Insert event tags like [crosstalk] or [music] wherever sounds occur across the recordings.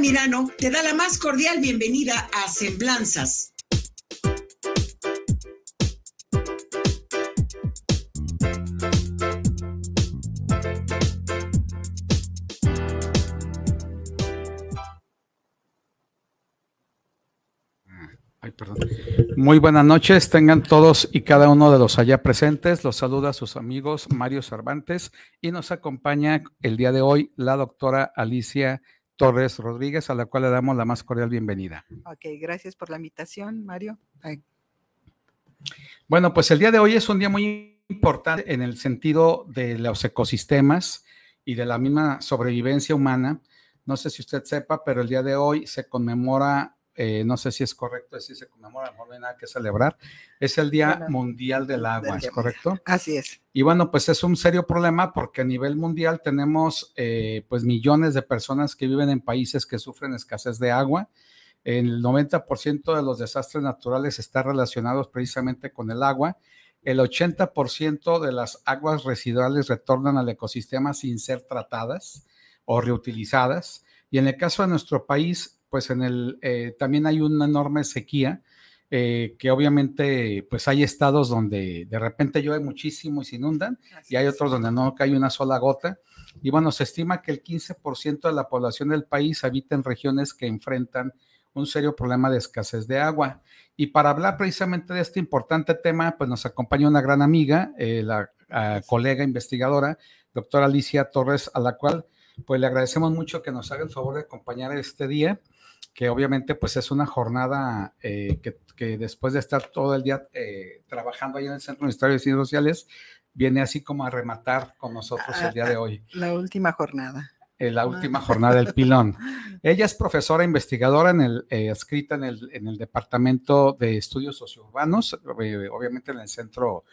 Altamirano te da la más cordial bienvenida a Semblanzas. Ay, perdón. Muy buenas noches, tengan todos y cada uno de los allá presentes. Los saluda sus amigos Mario Cervantes y nos acompaña el día de hoy la doctora Alicia Torres Rodríguez, a la cual le damos la más cordial bienvenida. Ok, gracias por la invitación, Mario. Bueno, pues el día de hoy es un día muy importante en el sentido de los ecosistemas y de la misma sobrevivencia humana. No sé si usted sepa, pero el día de hoy se conmemora eh, no sé si es correcto decir se conmemora, no hay nada que celebrar, es el Día Mundial del Agua, ¿es correcto? Así es. Y bueno, pues es un serio problema porque a nivel mundial tenemos eh, pues millones de personas que viven en países que sufren escasez de agua. El 90% de los desastres naturales están relacionados precisamente con el agua. El 80% de las aguas residuales retornan al ecosistema sin ser tratadas o reutilizadas. Y en el caso de nuestro país, pues en el, eh, también hay una enorme sequía, eh, que obviamente pues hay estados donde de repente llueve muchísimo y se inundan, y hay otros donde no cae una sola gota. Y bueno, se estima que el 15% de la población del país habita en regiones que enfrentan un serio problema de escasez de agua. Y para hablar precisamente de este importante tema, pues nos acompaña una gran amiga, eh, la ah, colega investigadora, doctora Alicia Torres, a la cual pues le agradecemos mucho que nos haga el favor de acompañar este día que obviamente pues es una jornada eh, que, después de estar todo el día eh, trabajando ahí en el Centro Universitario de Ciencias Sociales, viene así como a rematar con nosotros el día de ah, hoy. [laughs] La última jornada. Eh, la última jornada del pilón. [laughs] Ella es profesora investigadora en el, escrita en el, en el Departamento de Estudios Sociourbanos, obviamente en el Centro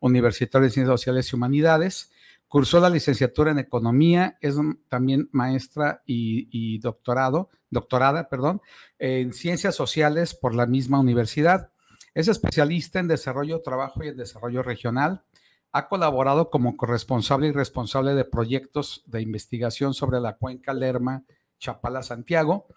Universitario de Ciencias Sociales y Humanidades. Cursó la licenciatura en Economía, es también maestra y, doctorado, doctorada, perdón, en Ciencias Sociales por la misma universidad. Es especialista en desarrollo, trabajo y en desarrollo regional. Ha colaborado como corresponsable y responsable de proyectos de investigación sobre la cuenca Lerma, Chapala, Santiago.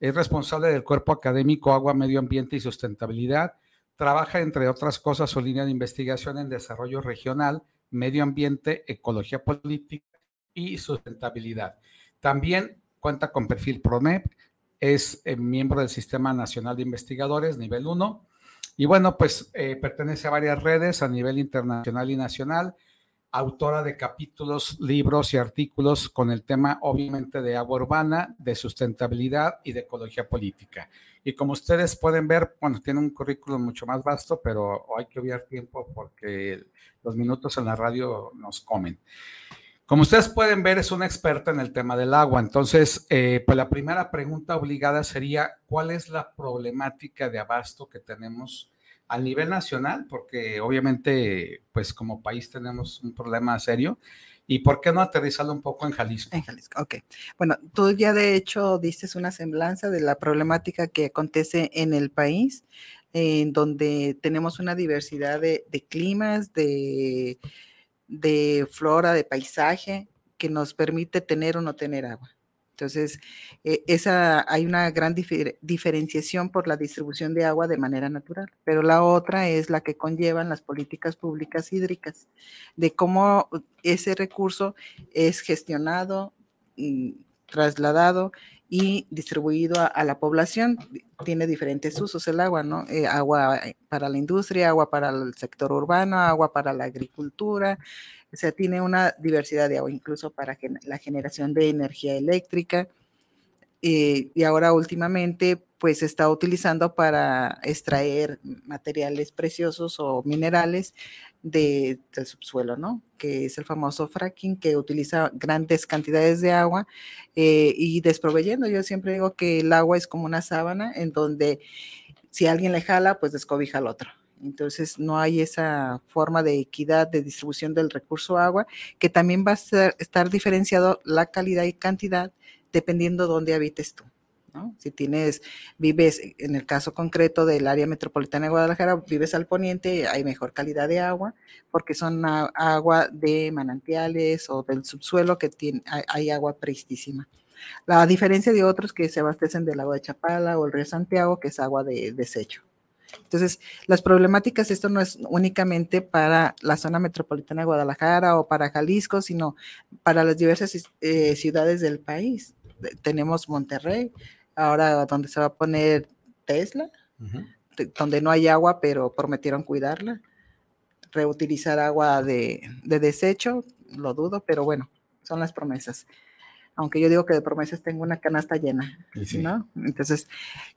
Es responsable del cuerpo académico Agua, Medio Ambiente y Sustentabilidad. Trabaja, entre otras cosas, su línea de investigación en desarrollo regional medio ambiente, ecología política y sustentabilidad. También cuenta con perfil PRONEP, es eh, miembro del Sistema Nacional de Investigadores, nivel 1, y bueno, pues eh, pertenece a varias redes a nivel internacional y nacional, autora de capítulos, libros y artículos con el tema obviamente de agua urbana, de sustentabilidad y de ecología política. Y como ustedes pueden ver, bueno, tiene un currículum mucho más vasto, pero hay que obviar tiempo porque los minutos en la radio nos comen. Como ustedes pueden ver, es una experta en el tema del agua. Entonces, eh, pues la primera pregunta obligada sería, ¿cuál es la problemática de abasto que tenemos a nivel nacional? Porque obviamente, pues como país tenemos un problema serio. ¿Y por qué no aterrizarlo un poco en Jalisco? En Jalisco, ok. Bueno, tú ya de hecho diste una semblanza de la problemática que acontece en el país en donde tenemos una diversidad de, climas, de, flora, de paisaje, que nos permite tener o no tener agua. Entonces, eh, esa, hay una gran diferenciación por la distribución de agua de manera natural, pero la otra es la que conllevan las políticas públicas hídricas, de cómo ese recurso es gestionado, y trasladado y distribuido a, la población. Tiene diferentes usos el agua, ¿no? Eh, agua eh, para la industria, agua para el sector urbano, agua para la agricultura. O sea, tiene una diversidad de agua, incluso para la generación de energía eléctrica. Eh, y ahora últimamente, pues se está utilizando para extraer materiales preciosos o minerales del subsuelo, ¿no? Que es el famoso fracking que utiliza grandes cantidades de agua eh, y desproveyendo. Yo siempre digo que el agua es como una sábana en donde si alguien le jala, pues descobija al otro. Entonces no hay esa forma de equidad de distribución del recurso agua, que también va a estar diferenciado la calidad y cantidad dependiendo dónde habites tú. Si tienes, vives, en el caso concreto del área metropolitana de Guadalajara, vives al poniente, hay mejor calidad de agua, porque son agua de manantiales o del subsuelo que tiene, hay, agua pristísima. La diferencia de otros que se abastecen del agua de Chapala o el río Santiago, que es agua de desecho. Entonces, las problemáticas, esto no es únicamente para la zona metropolitana de Guadalajara o para Jalisco, sino para las diversas eh, ciudades del país. Tenemos Monterrey, ahora donde se va a poner Tesla, donde no hay agua, pero prometieron cuidarla. Reutilizar agua de, desecho, lo dudo, pero bueno, son las promesas aunque yo digo que de promesas tengo una canasta llena, ¿no? Entonces,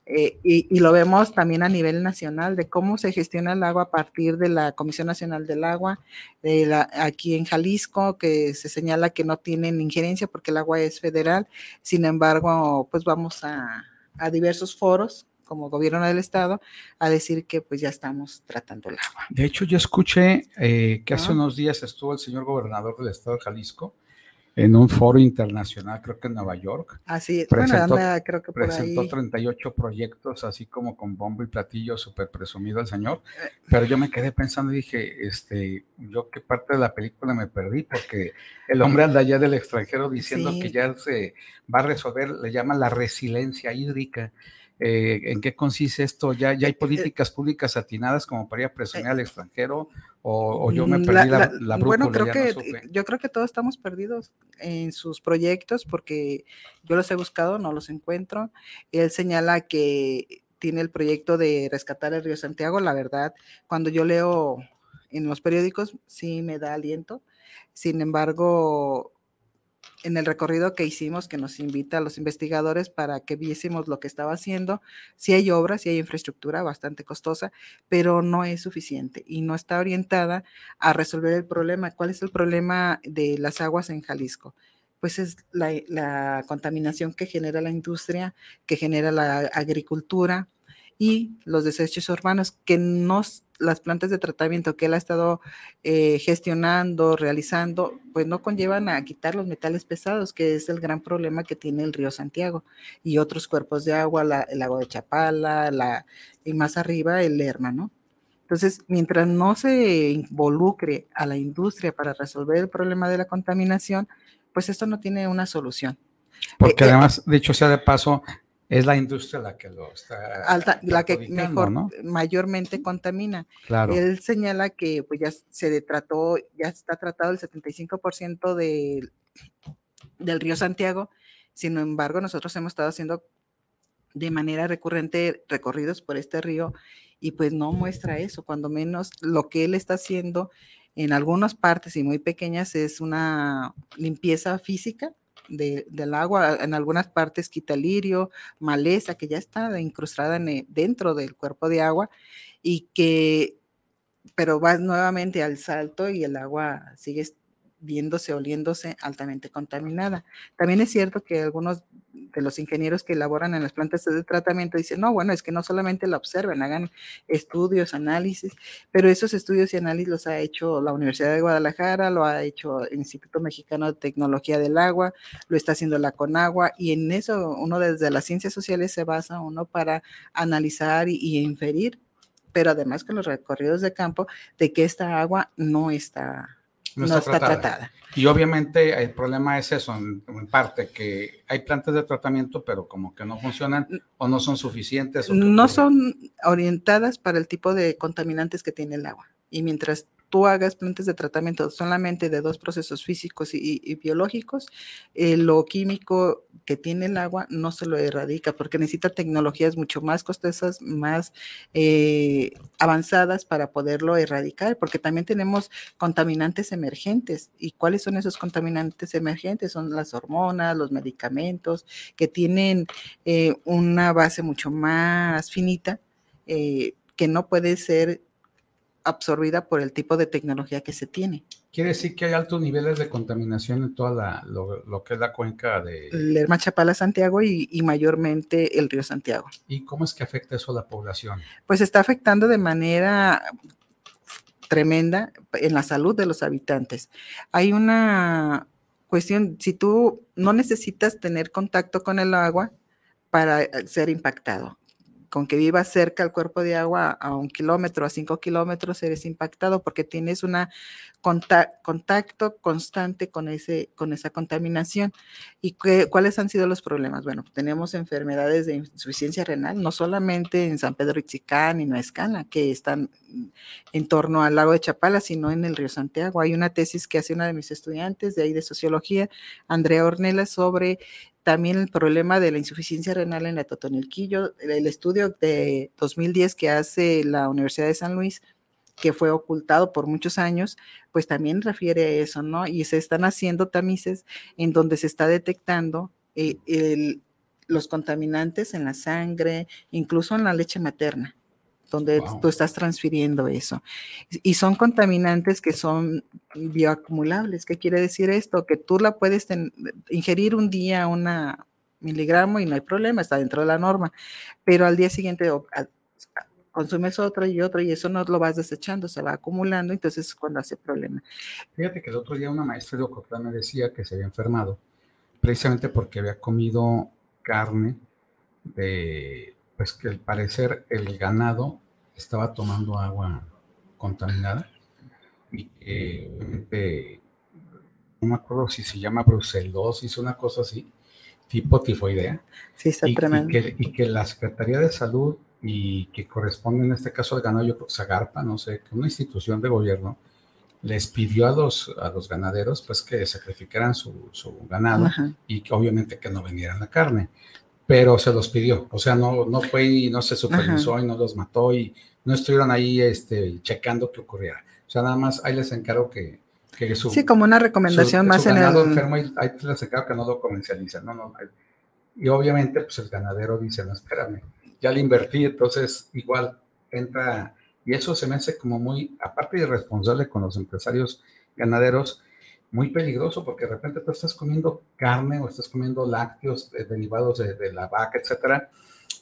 eh, y, lo vemos también a nivel nacional de cómo se gestiona el agua a partir de la Comisión Nacional del Agua, de la, aquí en Jalisco, que se señala que no tienen injerencia porque el agua es federal, sin embargo, pues vamos a, diversos foros como gobierno del estado a decir que pues ya estamos tratando el agua. De hecho, yo escuché eh, que hace unos días estuvo el señor gobernador del estado de Jalisco en un foro internacional, creo que en Nueva York. Así es, presentó, bueno, creo que por presentó 38 proyectos, así como con bombo y platillo, súper presumido el señor. Eh. Pero yo me quedé pensando y dije, este, yo qué parte de la película me perdí, porque el hombre anda allá del extranjero diciendo que ya se va a resolver, le llaman la resiliencia hídrica. Eh, en qué consiste esto, ya, ya hay eh, políticas públicas atinadas como para ir a presionar al extranero o, yo me perdí la, la, Bueno, creo que yo creo que todos estamos perdidos en sus proyectos porque yo los he buscado, no los encuentro. Él señala que tiene el proyecto de rescatar el río Santiago. La verdad, cuando yo leo en los periódicos, sí me da aliento. Sin embargo, en el recorrido que hicimos, que nos invita a los investigadores para que viésemos lo que estaba haciendo, sí hay obras, sí hay infraestructura bastante costosa, pero no es suficiente y no está orientada a resolver el problema. ¿Cuál es el problema de las aguas en Jalisco? Pues es la, la contaminación que genera la industria, que genera la agricultura, y los desechos urbanos que nos, las plantas de tratamiento que él ha estado eh, gestionando, realizando, pues no conllevan a quitar los metales pesados, que es el gran problema que tiene el río Santiago y otros cuerpos de agua, el lago de Chapala, la, y más arriba el Lerma, ¿no? Entonces, mientras no se involucre a la industria para resolver el problema de la contaminación, pues esto no tiene una solución. Porque eh, eh, además, dicho sea de paso, es la industria la que lo está. la que mejor, mayormente contamina. Claro. Él señala que pues ya se trató, ya está tratado el 75% de, del río Santiago. Sin embargo, nosotros hemos estado haciendo de manera recurrente recorridos por este río y pues no muestra eso, cuando menos lo que él está haciendo en algunas partes y muy pequeñas es una limpieza física del agua, en algunas partes quita lirio, maleza que ya está incrustada en dentro del cuerpo de agua y que, pero vas nuevamente al salto y el agua sigue viéndose, oliéndose altamente contaminada. También es cierto que algunos de los ingenieros que elaboran en las plantas de tratamiento dicen, no, bueno, es que no solamente la observen, hagan estudios, análisis, pero esos estudios y análisis los ha hecho la Universidad de Guadalajara, lo ha hecho el Instituto Mexicano de Tecnología del Agua, lo está haciendo la Conagua, y en eso uno desde las ciencias sociales se basa uno para analizar y, inferir, pero además con los recorridos de campo, de que esta agua no está no, está, tratada. Y obviamente el problema es eso, en, parte, que hay plantas de tratamiento, pero como que no funcionan o no son suficientes. no son orientadas para el tipo de contaminantes que tiene el agua. Y mientras tú hagas plantas de tratamiento solamente de dos procesos físicos y, biológicos, eh, lo químico que tiene el agua no se lo erradica porque necesita tecnologías mucho más costosas, más eh, avanzadas para poderlo erradicar, porque también tenemos contaminantes emergentes. ¿Y cuáles son esos contaminantes emergentes? Son las hormonas, los medicamentos, que tienen eh, una base mucho más finita. que no puede ser absorbida por el tipo de tecnología que se tiene. Quiere decir que hay altos niveles de contaminación en toda la, lo, que es la cuenca de... Lerma Chapala Santiago y, mayormente el río Santiago. ¿Y cómo es que afecta eso a la población? Pues está afectando de manera tremenda en la salud de los habitantes. Hay una cuestión, si tú no necesitas tener contacto con el agua para ser impactado con que vivas cerca al cuerpo de agua a un kilómetro, a cinco kilómetros, eres impactado porque tienes un contacto constante con, ese, con esa contaminación. ¿Y cuáles han sido los problemas? Bueno, tenemos enfermedades de insuficiencia renal, no solamente en San Pedro Itzicán y Nuescana, que están en torno al lago de Chapala, sino en el río Santiago. Hay una tesis que hace una de mis estudiantes de ahí de sociología, Andrea Ornella, sobre también el problema de la insuficiencia renal en la Totonilquillo, el estudio de 2010 que hace la Universidad de San Luis, que fue ocultado por muchos años, pues también refiere a eso, ¿no? Y se están haciendo tamices en donde se está detectando eh, los contaminantes en la sangre, incluso en la leche materna donde tú estás transfiriendo eso. Y son contaminantes que son bioacumulables. ¿Qué quiere decir esto? Que tú la puedes ingerir un día una miligramo y no hay problema, está dentro de la norma, pero al día siguiente consumes otro y otro y eso no lo vas desechando, se va acumulando, entonces es cuando hace problema. Fíjate que el otro día una maestra de Ocotlán me decía que se había enfermado precisamente porque había comido carne de pues que al parecer el ganado estaba tomando agua contaminada y que no me acuerdo si se llama brucelosis, una cosa así, tipo tifoidea. Sí, está y, tremendo. Y que, la Secretaría de Salud y que corresponde en este caso al ganado, yo creo Zagarpa, no sé, que una institución de gobierno les pidió a los, a los ganaderos pues que sacrificaran su, su ganado y que obviamente que no vendieran la carne pero se los pidió, o sea, no, no fue y no se supervisó y no los mató y no estuvieron ahí este, checando qué ocurriera. O sea, nada más ahí les encargo que, que su, Sí, como una recomendación más en el... enfermo ahí, les encargo que no lo comercialicen, no, no. Y obviamente, pues el ganadero dice, no, espérame, ya le invertí, entonces igual entra, y eso se me hace como muy, aparte de irresponsable con los empresarios ganaderos, muy peligroso porque de repente tú estás comiendo carne o estás comiendo lácteos eh, derivados de, la vaca, etcétera,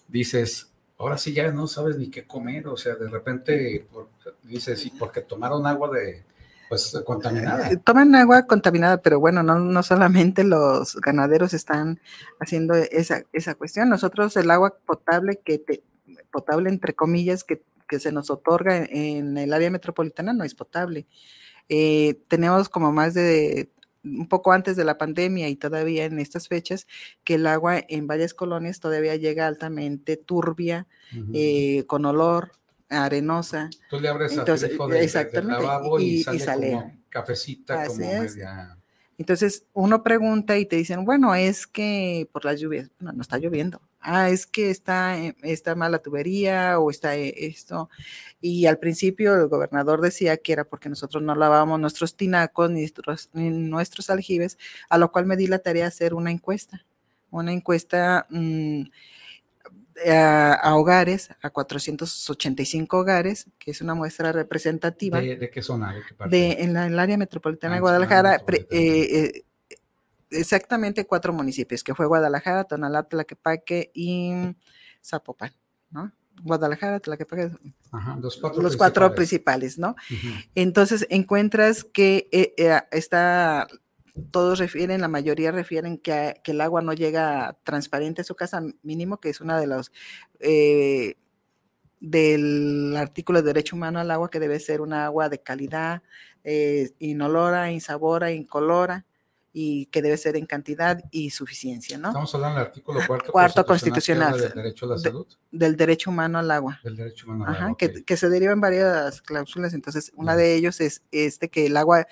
dices, ahora sí ya no sabes ni qué comer, o sea, de repente dices, sí, porque tomaron agua de, pues, contaminada. Eh, toman agua contaminada, pero bueno, no, no solamente los ganaderos están haciendo esa, esa cuestión, nosotros el agua potable que te, potable entre comillas que, que se nos otorga en el área metropolitana no es potable eh, tenemos como más de un poco antes de la pandemia y todavía en estas fechas, que el agua en varias colonias todavía llega altamente turbia, eh, con olor, arenosa. Tú le abres Entonces, exactamente, y, sale, como cafecita, como media... Entonces uno pregunta y te dicen, bueno, es que por las lluvias, no, no está lloviendo. Ah, es que está, eh, está mala tubería o está eh, esto. Y al principio el gobernador decía que era porque nosotros no lavábamos nuestros tinacos ni nuestros, aljibes, a lo cual me di la tarea de hacer una encuesta. Una encuesta mm, a, hogares, a 485 hogares, que es una muestra representativa. ¿De, qué zona? ¿De, en, el área metropolitana de ah, Guadalajara. Eh, eh, exactamente cuatro municipios, que fue Guadalajara, Tonalá, Tlaquepaque y Zapopan, ¿no? Guadalajara, Tlaquepaque, los cuatro, los cuatro principales, ¿no? Entonces encuentras que eh, está todos refieren, la mayoría refieren que, el agua no llega transparente a su casa, mínimo, que es una de los eh, del artículo de derecho humano al agua, que debe ser una agua de calidad, eh, inolora, insabora, incolora, y que debe ser en cantidad y suficiencia, ¿no? Estamos hablando del artículo cuarto, cuarto constitucional, del derecho a la salud. del derecho humano al agua. Del derecho humano al Ajá, agua. que, ok. que se derivan varias cláusulas, entonces una de ellos es este que el agua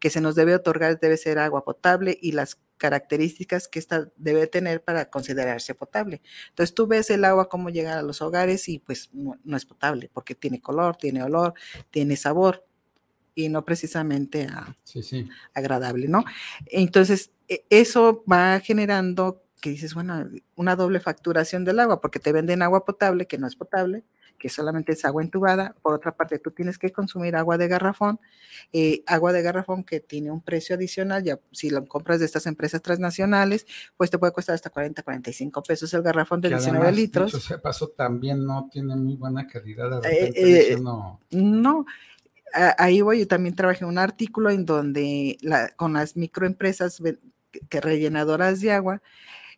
que se nos debe otorgar debe ser agua potable y las características que ésta debe tener para considerarse potable. Entonces tú ves el agua cómo llega a los hogares y pues no, no es potable porque tiene color, tiene olor, tiene sabor y no precisamente a- Sí, sí. agradable, ¿no? Entonces e- eso va generando que dices, bueno, una doble facturación del agua porque te venden agua potable que no es potable que solamente es agua entubada. Por otra parte, tú tienes que consumir agua de garrafón, eh, agua de garrafón que tiene un precio adicional, ya si lo compras de estas empresas transnacionales, pues te puede costar hasta 40, 45 pesos el garrafón de Que 19 además, litros. Dicho sea paso, también no tiene muy buena calidad. De Eh, repente eh, uno, No, ahí voy, yo también trabajé un artículo en donde la- con las microempresas que- rellenadoras de agua,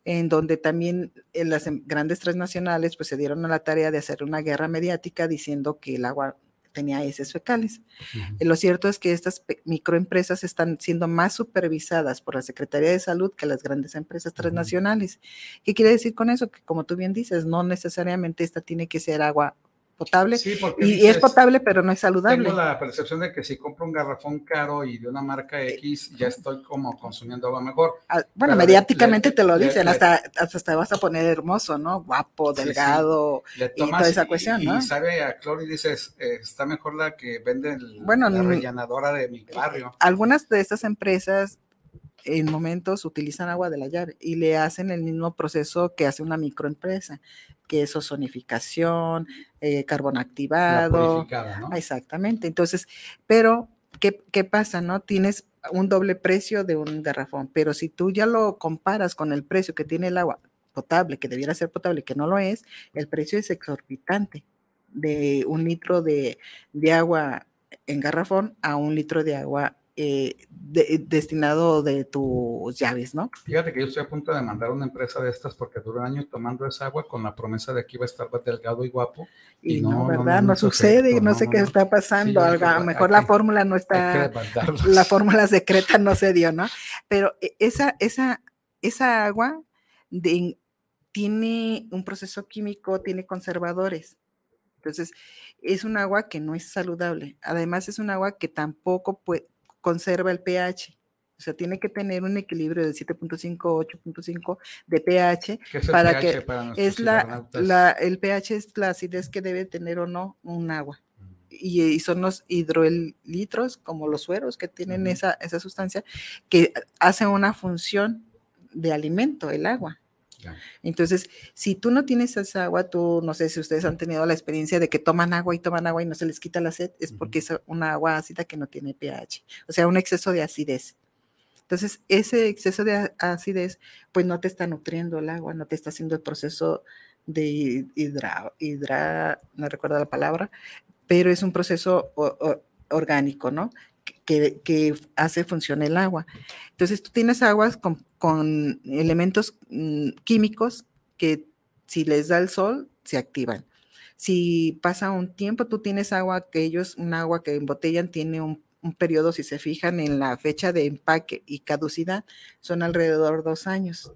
en donde también las em- grandes transnacionales pues se dieron a la tarea de hacer una guerra mediática diciendo que el agua tenía heces fecales. Lo cierto es que estas microempresas están siendo más supervisadas por la Secretaría de Salud que las grandes empresas transnacionales. ¿Qué quiere decir con eso? Que como tú bien dices, no necesariamente esta tiene que ser agua potable Sí, porque y, y es potable, pero no es saludable. Tengo la percepción de que si compro un garrafón caro y de una marca X, ya estoy como consumiendo agua mejor. Ah, Bueno, Pero mediáticamente le- te lo dicen, le- hasta, hasta te vas a poner hermoso, ¿no? Guapo, Sí, sí. delgado. Y toda esa cuestión, y, ¿no? y sabe a cloro y dices, eh, está mejor la que vende el- Bueno, la rellenadora de mi barrio. Algunas de estas empresas en momentos utilizan agua de la llave y le hacen el mismo proceso que hace una microempresa, que es ozonificación, eh, carbón activado. Exactamente. Entonces, pero, ¿qué, ¿qué pasa? No tienes un doble precio de un garrafón, pero si tú ya lo comparas con el precio que tiene el agua potable, que debiera ser potable, que no lo es, el precio es exorbitante de un litro de, de agua en garrafón a un litro de agua eh, de- destinado de tus llaves, ¿no? Fíjate que yo estoy a punto de mandar a una empresa de estas porque duró un año tomando esa agua con la promesa de que iba a estar más delgado y guapo. Y, Y no, ¿verdad? no, sucede, efecto, no no, sé qué está pasando, algo- a lo "Hay mejor que- la fórmula no está... la fórmula secreta no se dio, ¿no? Pero e- esa, esa, esa agua de- tiene un proceso químico, tiene conservadores. Entonces, es un agua que no es saludable. Además, es un agua que tampoco pue- conserva el pH. O sea, tiene que tener un equilibrio de 7.5, 8.5 de pH. ¿Qué es el para pH que para Es la, la- el pH es la acidez que debe tener o no un agua Mm, y, y son los hidrolitros, como los sueros que tienen esa, esa sustancia, que hacen una función de alimento, el agua. Entonces, si tú no tienes esa agua, tú no sé si ustedes han tenido la experiencia de que toman agua y toman agua y no se les quita la sed, es porque es una agua ácida que no tiene pH, o sea, un exceso de acidez. Entonces, ese exceso de acidez, pues no te está nutriendo el agua, no te está haciendo el proceso de hidra, hidra no recuerdo la palabra, pero es un proceso o- o- orgánico, ¿no? Que, hace funcionar el agua. Entonces, tú tienes aguas con, elementos mm, químicos que si les da el sol, se activan. Si pasa un tiempo, tú tienes agua que ellos, un agua que embotellan, tiene un, un periodo, si se fijan en la fecha de empaque y caducidad, son alrededor de dos años.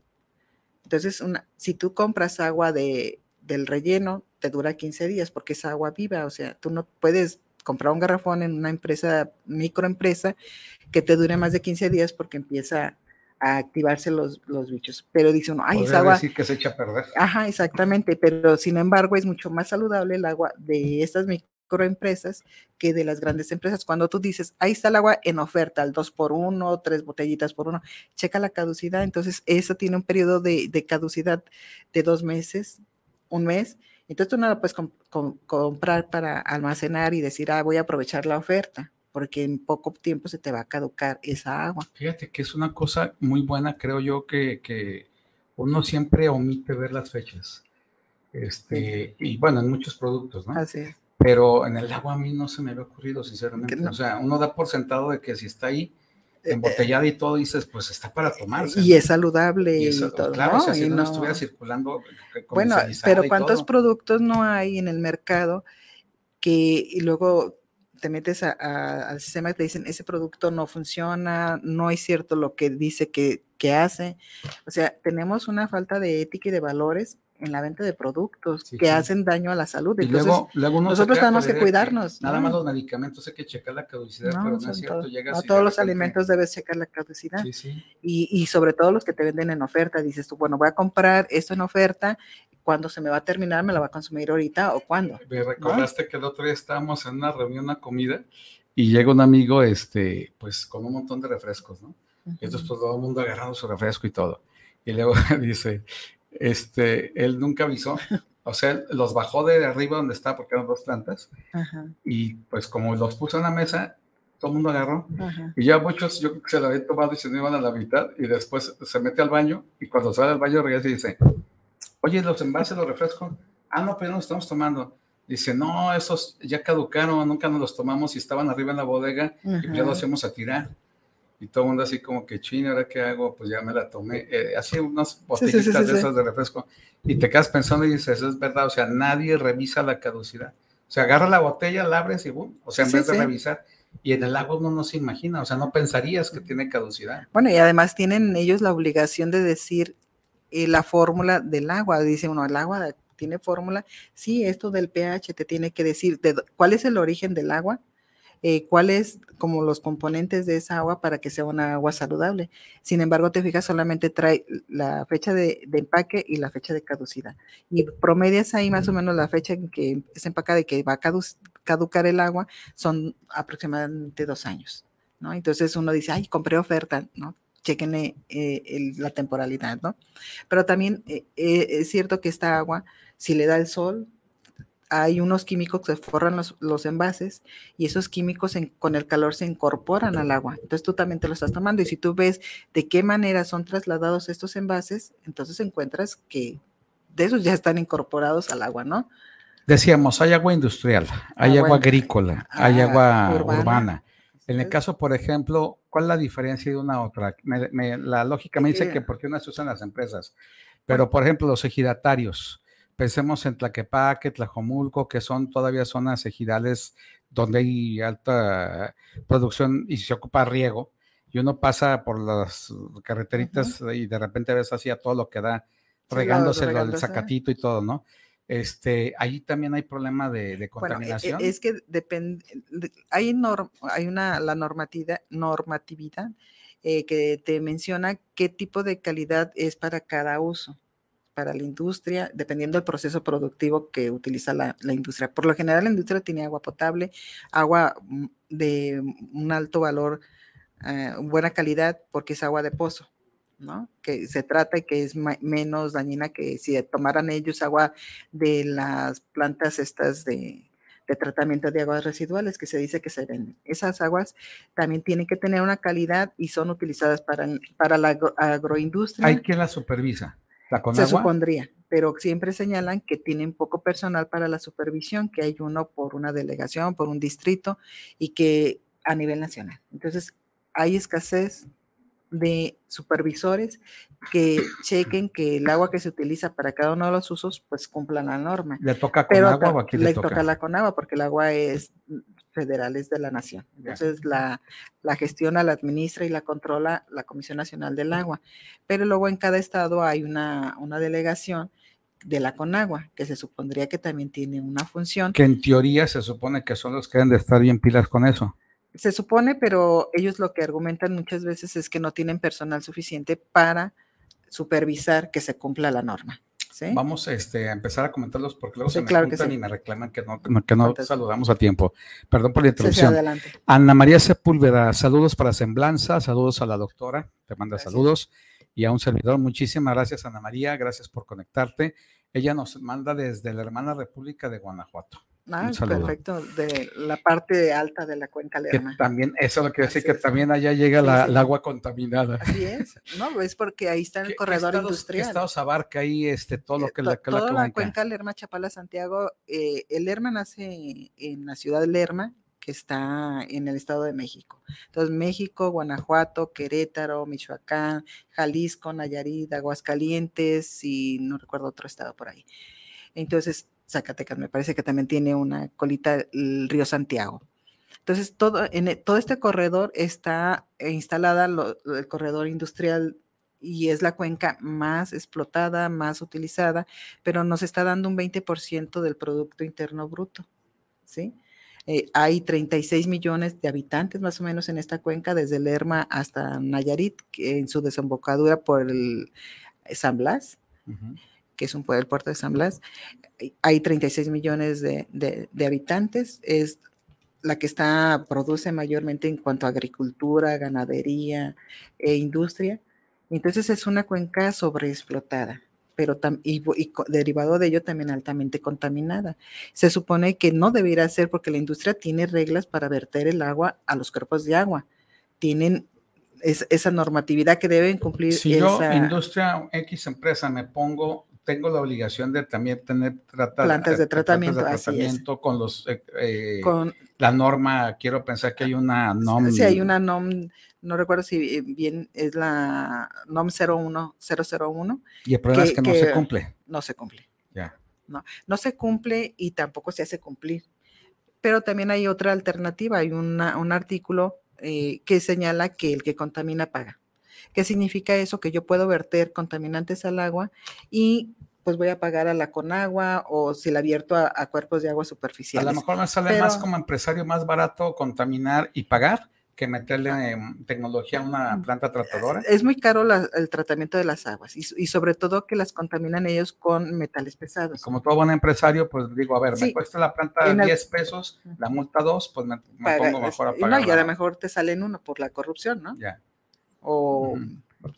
Entonces, una, si tú compras agua de, del relleno, te dura 15 días porque es agua viva. O sea, tú no puedes comprar un garrafón en una empresa, microempresa, que te dure más de 15 días porque empieza a activarse los, los bichos. Pero dice uno, ay, esa Podría agua. decir que se echa a perder. Ajá, exactamente, pero sin embargo es mucho más saludable el agua de estas microempresas que de las grandes empresas. Cuando tú dices, ahí está el agua en oferta, al 2 por 1, tres botellitas por uno, checa la caducidad, entonces eso tiene un periodo de, de caducidad de dos meses, un mes, entonces tú no la puedes com- com- comprar para almacenar y decir, ah, voy a aprovechar la oferta, porque en poco tiempo se te va a caducar esa agua. Fíjate que es una cosa muy buena, creo yo, que, que uno siempre omite ver las fechas. Este, y bueno, en muchos productos, ¿no? Así es. Pero en el agua a mí no se me había ocurrido, sinceramente. No. O sea, uno da por sentado de que si está ahí embotellada y todo, dices, pues está para tomarse. Y es saludable Y todo, claro, ¿no? o sea, si Y no, no- estuviera circulando eh, Bueno, comercializada pero ¿cuántos todo. productos no hay en el mercado que y luego te metes al sistema y te dicen, ese producto no funciona, no es cierto lo que dice que, que hace. O sea, tenemos una falta de ética y de valores en la venta de productos que hacen daño a la salud. Entonces, nosotros tenemos que cuidarnos. nada más los medicamentos hay que checar la caducidad, pero no es cierto. no todos los alimentos debes checar la caducidad. Y, y, sobre todo los que te venden en oferta. Dices tú, bueno, voy a comprar esto en oferta. Cuando se me va a terminar, me lo va a consumir ahorita o cuándo. Me recordaste que el otro día estábamos en una reunión, una comida, y llega un amigo, este, pues con un montón de refrescos, ¿no? Y entonces pues, todo el mundo agarrando su refresco y todo. Y luego [laughs] dice, este, él nunca avisó. O sea, los bajó de arriba donde está porque eran dos plantas. Y pues como los puso en la mesa, todo el mundo agarró. Y ya muchos, yo creo que se lo habían tomado y se iban a la mitad. Y después se mete al baño. Y cuando sale al baño regresa y dice, oye, los envases, los refrescos. Ah, no, pero no los estamos tomando. Dice, no, esos ya caducaron, nunca nos los tomamos y estaban arriba en la bodega y ya los íbamos a tirar y todo el mundo así como que chino, ¿ahora qué hago? Pues ya me la tomé, eh, así unas botellitas de esas de refresco, y te quedas pensando y dices, es verdad, o sea, nadie revisa la caducidad. O sea, agarra la botella, la abres y boom, o sea, en vez de revisar, y en el agua uno no se imagina, o sea, no pensarías que tiene caducidad. Bueno, y además tienen ellos la obligación de decir eh, la fórmula del agua, dice uno, el agua tiene fórmula, sí, esto del pH te tiene que decir de, cuál es el origen del agua, eh, cuáles como los componentes de esa agua para que sea una agua saludable. Sin embargo, te fijas, solamente trae la fecha de, empaque y la fecha de caducidad. Y promedias ahí más o menos la fecha en que es empacada y que va a caducar el agua, son aproximadamente dos años. ¿no? Entonces uno dice, ay, compré oferta, ¿no? chequen eh, la temporalidad, ¿no? Pero también eh, es cierto que esta agua, si le da el sol, hay unos químicos que forran los, envases y esos químicos con el calor se incorporan al agua. Entonces tú también te lo estás tomando y si tú ves de qué manera son trasladados estos envases, entonces encuentras que de esos ya están incorporados al agua, ¿no? Decíamos, hay agua industrial, hay agua, agrícola, hay ah, agua urbana. En el caso, por ejemplo, ¿cuál es la diferencia de una a otra? la lógica me dice que porque unas se usan las empresas, pero por ejemplo, los ejidatarios, Pensemos en Tlaquepaque, Tlajomulco, que son todavía zonas ejidales donde hay alta producción y se ocupa riego, y uno pasa por las carreteritas y de repente ves así a todo lo que da, regándose el zacatito y todo, ¿no? Este, ahí también hay problema de, de e, e, contaminación. es que depende, hay, hay una, la normatividad, normatividad eh, que te menciona qué tipo de calidad es para cada uso para la industria, dependiendo del proceso productivo que utiliza la, industria. Por lo general, la industria tiene agua potable, agua mm, de un alto valor, eh, buena calidad, porque es agua de pozo, ¿no? Que se trata y que es menos dañina que si tomaran ellos agua de las plantas estas de, tratamiento de aguas residuales que se dice que se venden. Esas aguas también tienen que tener una calidad y son utilizadas para, para la agroindustria. ¿Hay quien la supervisa? Se supondría, pero siempre señalan que tienen poco personal para la supervisión, que hay uno por una delegación, por un distrito y que a nivel nacional. Entonces, hay escasez de supervisores que chequen que el agua que se utiliza para cada uno de los usos pues cumpla la norma. ¿Le toca con agua o aquí le, le toca? la con agua porque el agua es federales de la nación. Entonces la, la, gestiona, la administra y la controla la Comisión Nacional del Agua. Pero luego en cada estado hay una, una delegación de la Conagua, que se supondría que también tiene una función. Que en teoría se supone que son los que deben de estar bien pilas con eso. Se supone, pero ellos lo que argumentan muchas veces es que no tienen personal suficiente para supervisar que se cumpla la norma. Vamos este, a empezar a comentarlos porque luego se me claro y me reclaman que no, que no saludamos a tiempo. Perdón por la introducción. Ana María Sepúlveda, saludos para Semblanza, saludos a la doctora, te manda saludos y a un servidor. Muchísimas gracias, Ana María, gracias por conectarte. Ella nos manda desde la hermana República de Guanajuato. Ah, perfecto, de la parte alta de la cuenca Lerma. también, eso lo que decir, que también allá llega la, el agua contaminada. Así es, no, es porque ahí está el corredor industrial. ¿Qué estados abarca ahí este, todo lo eh, que, la, que Toda la, cuenca Lerma, Chapala, Santiago, eh, el Lerma nace en la ciudad de Lerma, que está en el Estado de México. Entonces, México, Guanajuato, Querétaro, Michoacán, Jalisco, Nayarit, Aguascalientes y no recuerdo otro estado por ahí. Entonces, Zacatecas, me parece que también tiene una colita el río Santiago. Entonces, todo, en e, todo este corredor está instalada el corredor industrial y es la cuenca más explotada, más utilizada, pero nos está dando un 20% del Producto Interno Bruto, ¿sí? Eh, hay 36 millones de habitantes más o menos en esta cuenca, desde Lerma hasta Nayarit, en su desembocadura por el San Blas, que es un el puerto de San Blas. Hay 36 millones de, de habitantes, es la que está, produce mayormente en cuanto a agricultura, ganadería e industria. Entonces es una cuenca sobreexplotada, pero y, derivado de ello también altamente contaminada. Se supone que no debería ser porque la industria tiene reglas para verter el agua a los cuerpos de agua. Tienen esa normatividad que deben cumplir. Si yo, industria X empresa, me pongo tengo la obligación de también tener plantas de tratamiento, tratamiento con los eh, eh, con, la norma, quiero pensar que hay una NOM. Sí, hay una NOM no recuerdo si bien es la NOM 01001. Y el problema es que, no se cumple. No se cumple. Ya. No, no se cumple y tampoco se hace cumplir. Pero también hay otra alternativa, hay un artículo eh, que señala que el que contamina paga. ¿Qué significa eso? Que yo puedo verter contaminantes al agua y pues voy a pagar a la Conagua o si la abierto a, cuerpos de agua superficiales. A lo mejor me sale más como empresario más barato contaminar y pagar que meterle tecnología a una planta tratadora. Es muy caro el tratamiento de las aguas y, sobre todo que las contaminan ellos con metales pesados. Como todo buen empresario, pues digo, a ver, me cuesta la planta 10 pesos, la multa 2, pues me, pongo mejor a pagar. No, y a lo mejor te salen uno por la corrupción, ¿no? Ya. O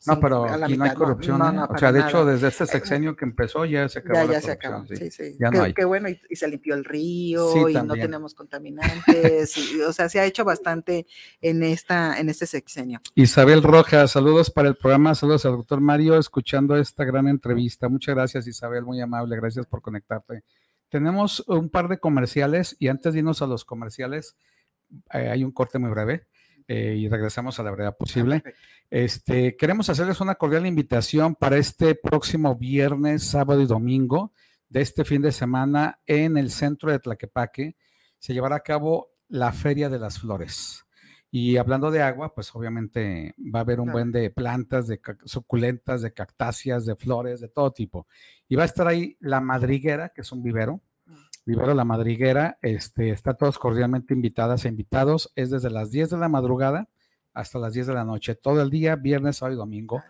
no, pero aquí no hay corrupción. ¿eh? o sea, de hecho, desde este sexenio que empezó ya se acabó. Ya, ya se acabó. Sí, sí. Ya qué, no hay. qué bueno, y, se limpió el río y no tenemos contaminantes. o sea, se ha hecho bastante en, esta, en este sexenio. Isabel Rojas, saludos para el programa, saludos al doctor Mario, escuchando esta gran entrevista. Muchas gracias, Isabel, muy amable, gracias por conectarte. Tenemos un par de comerciales y antes de irnos a los comerciales, eh, hay un corte muy breve. Eh, y regresamos a la verdad posible. Este, queremos hacerles una cordial invitación para este próximo viernes, sábado y domingo de este fin de semana en el centro de Tlaquepaque. Se llevará a cabo la Feria de las Flores. Y hablando de agua, pues obviamente va a haber un buen de plantas, de suculentas, de cactáceas, de flores, de todo tipo. Y va a estar ahí la madriguera, que es un vivero, Vivero La Madriguera, este, está todos cordialmente invitadas e invitados. Es desde las 10 de la madrugada hasta las 10 de la noche, todo el día, viernes, sábado y domingo,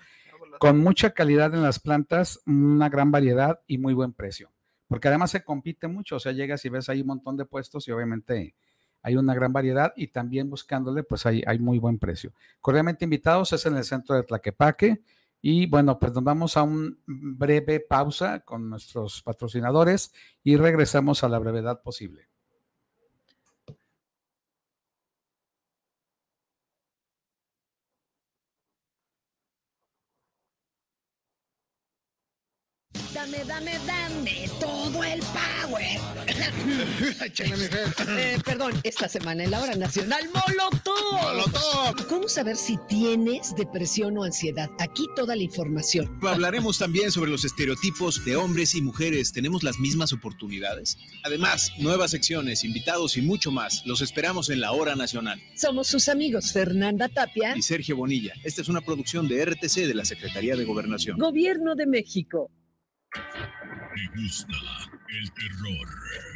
con mucha calidad en las plantas, una gran variedad y muy buen precio. Porque además se compite mucho, o sea, llegas y ves ahí un montón de puestos y obviamente hay una gran variedad y también buscándole, pues hay, hay muy buen precio. Cordialmente invitados, es en el centro de Tlaquepaque. Y bueno, pues nos vamos a una breve pausa con nuestros patrocinadores y regresamos a la brevedad posible. Dame, dame, dame todo el power. [laughs] eh, perdón, esta semana en la hora nacional, Molotov. Molotov. ¿Cómo saber si tienes depresión o ansiedad? Aquí toda la información. Hablaremos también sobre los estereotipos de hombres y mujeres. ¿Tenemos las mismas oportunidades? Además, nuevas secciones, invitados y mucho más. Los esperamos en la hora nacional. Somos sus amigos Fernanda Tapia y Sergio Bonilla. Esta es una producción de RTC de la Secretaría de Gobernación. Gobierno de México. ¿Te gusta el terror?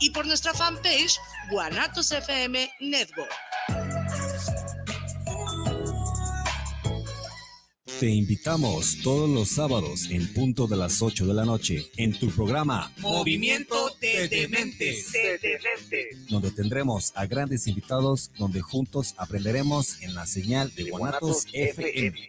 y por nuestra fanpage Guanatos FM Network. Te invitamos todos los sábados en punto de las 8 de la noche en tu programa Movimiento de Dementes, donde tendremos a grandes invitados donde juntos aprenderemos en la señal de Guanatos FM.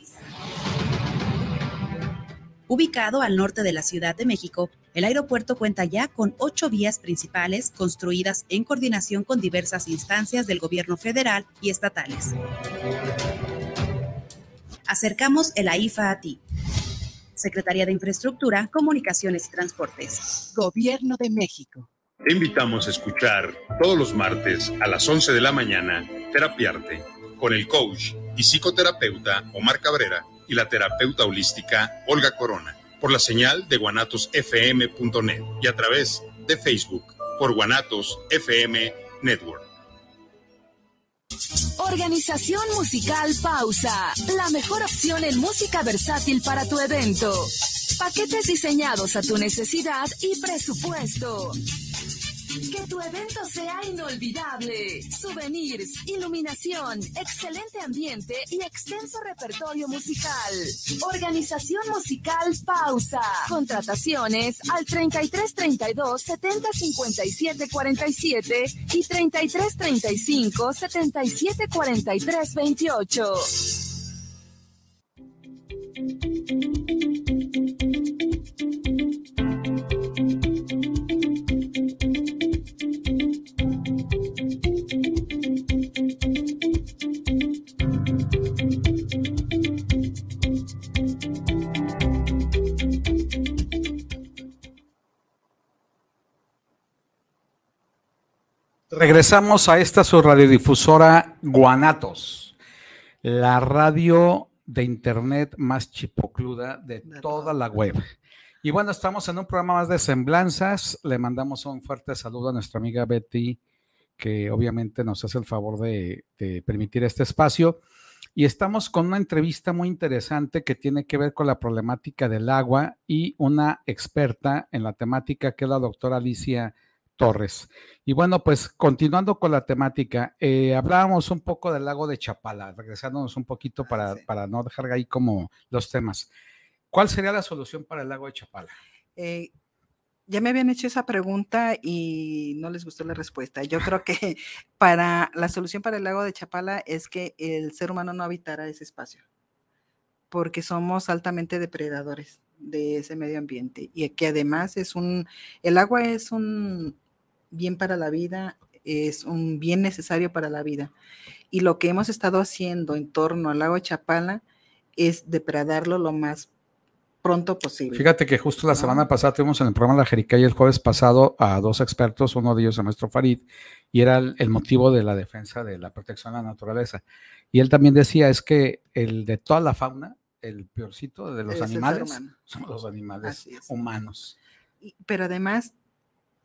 Ubicado al norte de la Ciudad de México, el aeropuerto cuenta ya con ocho vías principales construidas en coordinación con diversas instancias del gobierno federal y estatales. Acercamos el AIFA a ti. Secretaría de Infraestructura, Comunicaciones y Transportes. Gobierno de México. Te invitamos a escuchar todos los martes a las 11 de la mañana Terapiarte con el coach y psicoterapeuta Omar Cabrera y la terapeuta holística Olga Corona por la señal de guanatosfm.net y a través de Facebook por Guanatos FM Network. Organización Musical Pausa, la mejor opción en música versátil para tu evento. Paquetes diseñados a tu necesidad y presupuesto. Que tu evento sea inolvidable. Souvenirs, iluminación, excelente ambiente y extenso repertorio musical. Organización musical Pausa. Contrataciones al 33 32 70 57 47 y 33 35 77 43 28. Regresamos a esta su radiodifusora Guanatos, la radio de internet más chipocluda de toda la web. Y bueno, estamos en un programa más de semblanzas. Le mandamos un fuerte saludo a nuestra amiga Betty, que obviamente nos hace el favor de, de permitir este espacio. Y estamos con una entrevista muy interesante que tiene que ver con la problemática del agua y una experta en la temática que es la doctora Alicia Torres. Y bueno, pues continuando con la temática, eh, hablábamos un poco del lago de Chapala, regresándonos un poquito para, para no dejar ahí como los temas. ¿Cuál sería la solución para el lago de Chapala? Eh, ya me habían hecho esa pregunta y no les gustó la respuesta. Yo creo que [laughs] para la solución para el lago de Chapala es que el ser humano no habitara ese espacio, porque somos altamente depredadores de ese medio ambiente y que además es un, el agua es un bien para la vida, es un bien necesario para la vida. Y lo que hemos estado haciendo en torno al lago Chapala es depredarlo lo más pronto posible. Fíjate que justo la semana pasada tuvimos en el programa La Jericaya el jueves pasado a dos expertos, uno de ellos el maestro Farid, y era el, el, motivo de la defensa de la protección a la naturaleza. Y él también decía, es que el de toda la fauna, el peorcito de los Es animales, [laughs] son los animales humanos. Y- Pero además,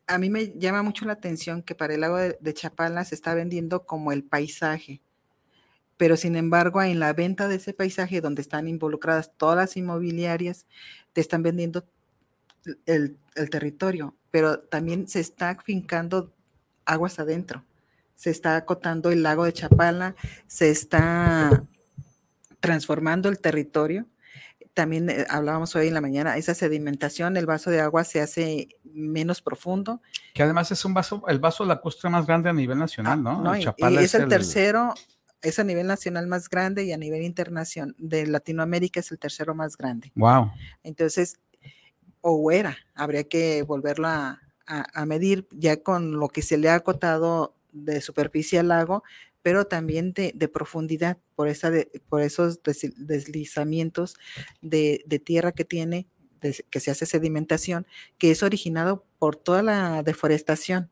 a mí me llama mucho la atención que para el lago de, Chapala se está vendiendo como el paisaje. Pero sin embargo, en la venta de ese paisaje donde están involucradas todas las inmobiliarias, te están vendiendo el, el territorio, pero también se está fincando aguas adentro. Se está acotando el lago de Chapala, se está transformando el territorio. También eh, hablábamos hoy en la mañana, esa sedimentación, el vaso de agua se hace menos profundo. Que además es un vaso, el vaso lacustre más grande a nivel nacional, ¿no? Ah, ¿no? El Y- es el tercero, es a nivel nacional más grande y a nivel internacional de Latinoamérica es el tercero más grande. Wow. Entonces, o era, habría que volverlo a, a- a medir ya con lo que se le ha acotado de superficie al lago, pero también de, de profundidad por, esa de- por esos des- deslizamientos de, de tierra que tiene que se hace sedimentación, que es originado por toda la deforestación.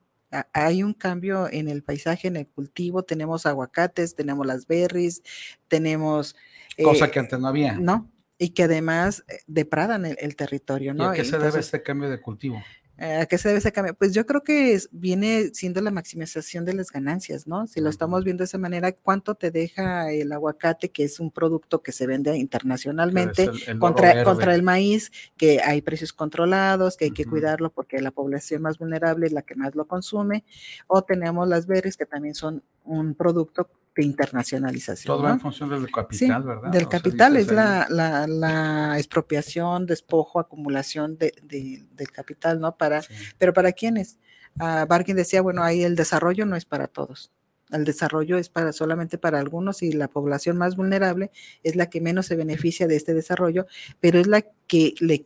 Hay un cambio en el paisaje, en el cultivo, tenemos aguacates, tenemos las berries, tenemos... Cosa que antes no había. No, y que además eh, depradan el, territorio, ¿no? ¿Y a qué se debe este cambio de cultivo? Eh, ¿A qué se debe ese cambio? Pues yo creo que viene siendo la maximización de las ganancias, ¿no? Si lo estamos viendo de esa manera, ¿cuánto te deja el aguacate, que es un producto que se vende internacionalmente, contra, contra el maíz, que hay precios controlados, que hay que cuidarlo porque la población más vulnerable es la que más lo consume? O tenemos las berries, que también son un producto de internacionalización. Todo en función del capital, ¿verdad? Del capital es la, la, expropiación, despojo, acumulación de, del capital, ¿no? Para, Pero ¿para quiénes? Uh, Barkin decía, bueno, ahí el desarrollo no es para todos. El desarrollo es para solamente para algunos y la población más vulnerable es la que menos se beneficia de este desarrollo, pero es la que le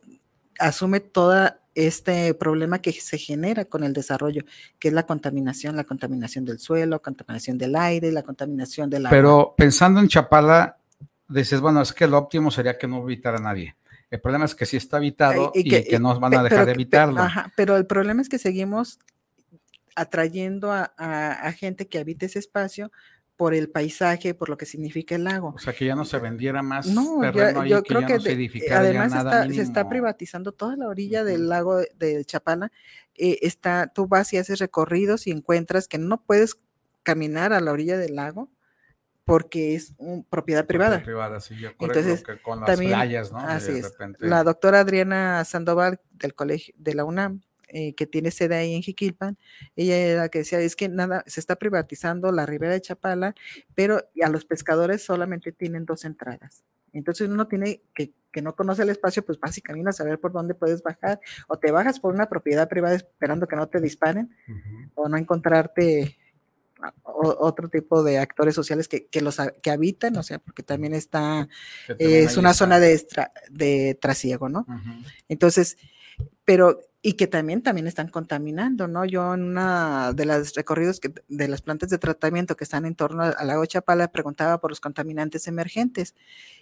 asume toda este problema que se genera con el desarrollo, que es la contaminación, la contaminación del suelo, contaminación del aire, la contaminación del agua. Pero pensando en Chapala, dices, bueno, es que lo óptimo sería que no habitara nadie. El problema es que sí está habitado y, que, no van a dejar de habitarlo. pero el problema es que seguimos atrayendo a gente que habite ese espacio por el paisaje, por lo que significa el lago. O sea, que ya no se vendiera más no, terreno yo creo que, se además se está privatizando toda la orilla del lago de Chapala. Eh, está, tú vas y haces recorridos y encuentras que no puedes caminar a la orilla del lago porque es un, propiedad privada. privada, sí, yo Entonces, que con las playas, ¿no? Así es. La doctora Adriana Sandoval del colegio de la UNAM eh, que tiene sede ahí en Jiquilpan, ella era la que decía, es que nada, se está privatizando la ribera de Chapala, pero a los pescadores solamente tienen dos entradas. Entonces uno tiene que, que no conoce el espacio, pues básicamente a saber por dónde puedes bajar, o te bajas por una propiedad privada esperando que no te disparen, o no encontrarte otro tipo de actores sociales que, que, los que habitan, o sea, porque también está, es una zona de, de trasiego, ¿no? Entonces, pero y que también, también están contaminando, ¿no? Yo en una de las recorridos que, de las plantas de tratamiento que están en torno al lago Chapala preguntaba por los contaminantes emergentes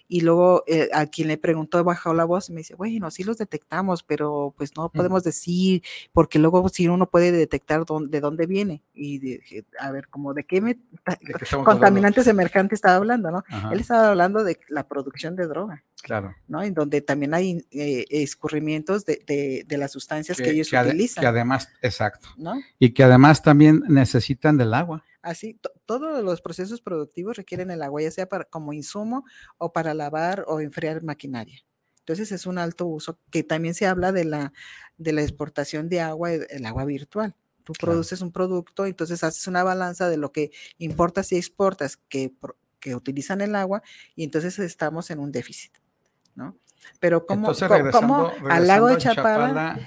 y luego eh, a quien le preguntó bajó la voz y me dice, bueno, sí los detectamos, pero pues no podemos decir, porque luego si uno puede detectar dónde, de dónde viene y de, a ver, como de qué, me, [laughs] contaminantes emergentes estaba hablando, ¿no? Él estaba hablando de la producción de droga. Claro. ¿no? En donde también hay eh, escurrimientos de, de, de las sustancias que, ellos utilizan. Que además, exacto. Y que además también necesitan del agua. Así, todos los procesos productivos requieren el agua, ya sea para, como insumo o para lavar o enfriar maquinaria. Entonces es un alto uso que también se habla de la, de la exportación de agua, el agua virtual. Tú produces un producto, entonces haces una balanza de lo que importas y exportas que, que utilizan el agua y entonces estamos en un déficit, ¿no? Pero como, al lago de Chapala,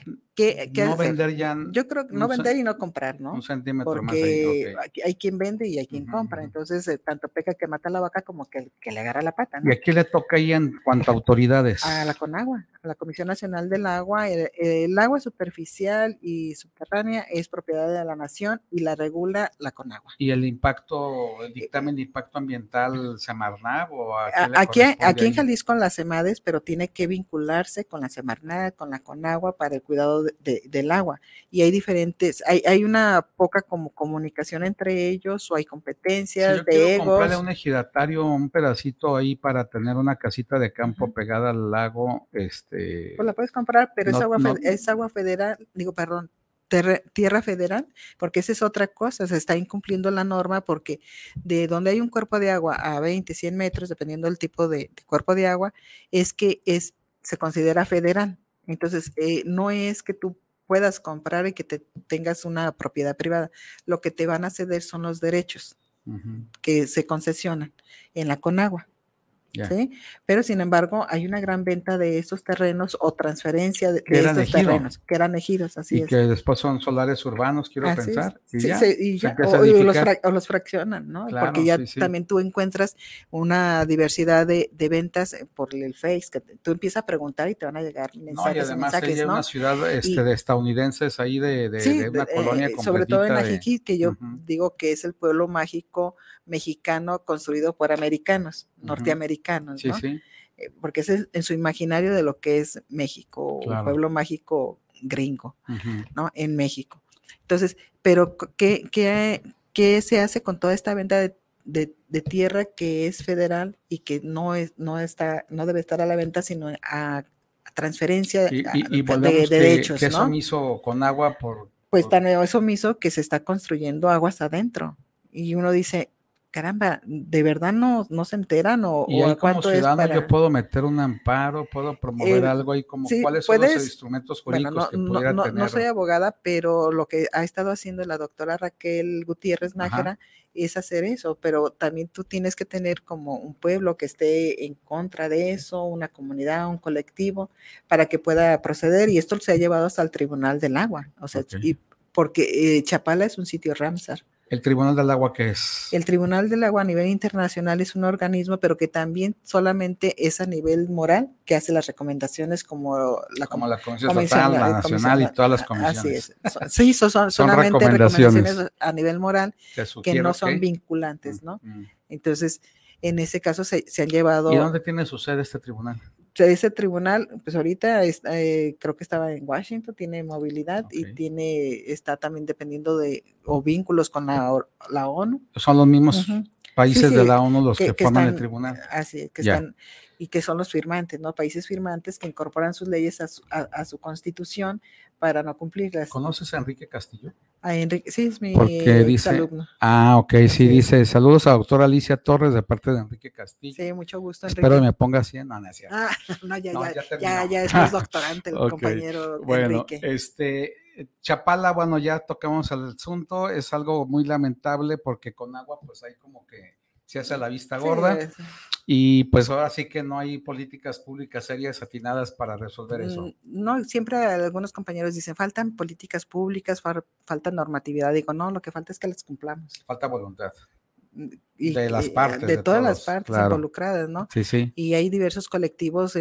que, no vender ya. Yo creo que no vender y no comprar, ¿no? Un centímetro Porque más hay quien vende y hay quien compra. Entonces, eh, tanto peca que mata la vaca como que, que, le agarra la pata. ¿no? ¿Y aquí le toca ahí en cuanto a autoridades? A la CONAGUA, a la Comisión Nacional del Agua. El, agua superficial y subterránea es propiedad de la nación y la regula la CONAGUA. ¿Y el impacto, el dictamen de impacto ambiental Semarnat o aquí, aquí en Jalisco en la CEMADES, pero tiene que vincularse con la Semarnat, con la CONAGUA para el cuidado del agua. Y hay diferentes, hay, hay una poca como comunicación entre ellos o hay competencias si de egos. comprarle un ejidatario un pedacito ahí para tener una casita de campo pegada al lago, este... Pues la puedes comprar, pero es, agua, es agua federal, digo, perdón, tierra federal, porque esa es otra cosa, se está incumpliendo la norma porque de donde hay un cuerpo de agua a 20, 100 metros, dependiendo del tipo de, de cuerpo de agua, es que es, se considera federal. Entonces, eh, no es que tú puedas comprar y que te tengas una propiedad privada. Lo que te van a ceder son los derechos que se concesionan en la Conagua. ¿Sí? Pero sin embargo, hay una gran venta de esos terrenos o transferencia de, estos terrenos que eran ejidos, así y que después son solares urbanos, quiero pensar. o, los fraccionan, ¿no? Porque ya también tú encuentras una diversidad de, ventas eh, por el Face, que tú empiezas a preguntar y te van a llegar mensajes. No, y además hay una ciudad este, de estadounidenses ahí de, de una colonia eh, Sobre todo en Ajiqui, que yo digo que es el pueblo mágico mexicano construido por americanos, norteamericanos, ¿no? eh, porque es en su imaginario de lo que es México, un pueblo mágico gringo, ¿no? En México. Entonces, pero ¿qué, qué, qué se hace con toda esta venta de, de, tierra que es federal y que no, es, no, está, no debe estar a la venta, sino a, transferencia y, de, derechos? Que eso hizo con agua por... Pues tan eso hizo que se está construyendo aguas adentro. Y uno dice, caramba, ¿de verdad no, no se enteran o, ¿Y como ciudadano yo puedo meter un amparo, puedo promover algo ahí como cuáles son los instrumentos jurídicos que pudiera no, tener? No soy abogada, pero lo que ha estado haciendo la doctora Raquel Gutiérrez Nájera es hacer eso, pero también tú tienes que tener como un pueblo que esté en contra de eso, una comunidad, un colectivo, para que pueda proceder y esto se ha llevado hasta el Tribunal del Agua, o sea, y porque eh, Chapala es un sitio Ramsar. ¿El Tribunal del Agua qué es? El Tribunal del Agua a nivel internacional es un organismo, pero que también solamente es a nivel moral, que hace las recomendaciones como la, como la Comisión Estatal, la Nacional y todas las comisiones. Así es. Sí, [laughs] son, solamente recomendaciones. a nivel moral que no son vinculantes, ¿no? Mm, mm. Entonces, en ese caso se, se han llevado... ¿Y dónde tiene su sede este tribunal? Ese tribunal, pues ahorita eh, creo que estaba en Washington, tiene movilidad y tiene, está también dependiendo de, o vínculos con la, la ONU. Son los mismos países de la ONU los que, forman el tribunal. Así, que están, y que son los firmantes, ¿no? Países firmantes que incorporan sus leyes a su, a su constitución para no cumplirlas. ¿Conoces a Enrique Castillo? A Enrique, sí, es mi Porque dice, alumno. Ah, ok, sí, dice, saludos a la doctora Alicia Torres de parte de Enrique Castillo. Sí, mucho gusto, Enrique. Espero que me ponga 100, no, no, Ah, [laughs] no, ya, ya, ya, ya, es más [laughs] doctorante el compañero bueno, este, Chapala, bueno, ya tocamos el asunto, es algo muy lamentable porque con agua pues hay como que se hace a la vista gorda. Y pues ahora sí que no hay políticas públicas serias atinadas para resolver eso. Mm, no, siempre algunos compañeros dicen, faltan políticas públicas, falta normatividad. Digo, no, lo que falta es que las cumplamos. Falta voluntad. Mm, de las partes. De, todas las partes involucradas, ¿no? Sí, sí. Y hay diversos colectivos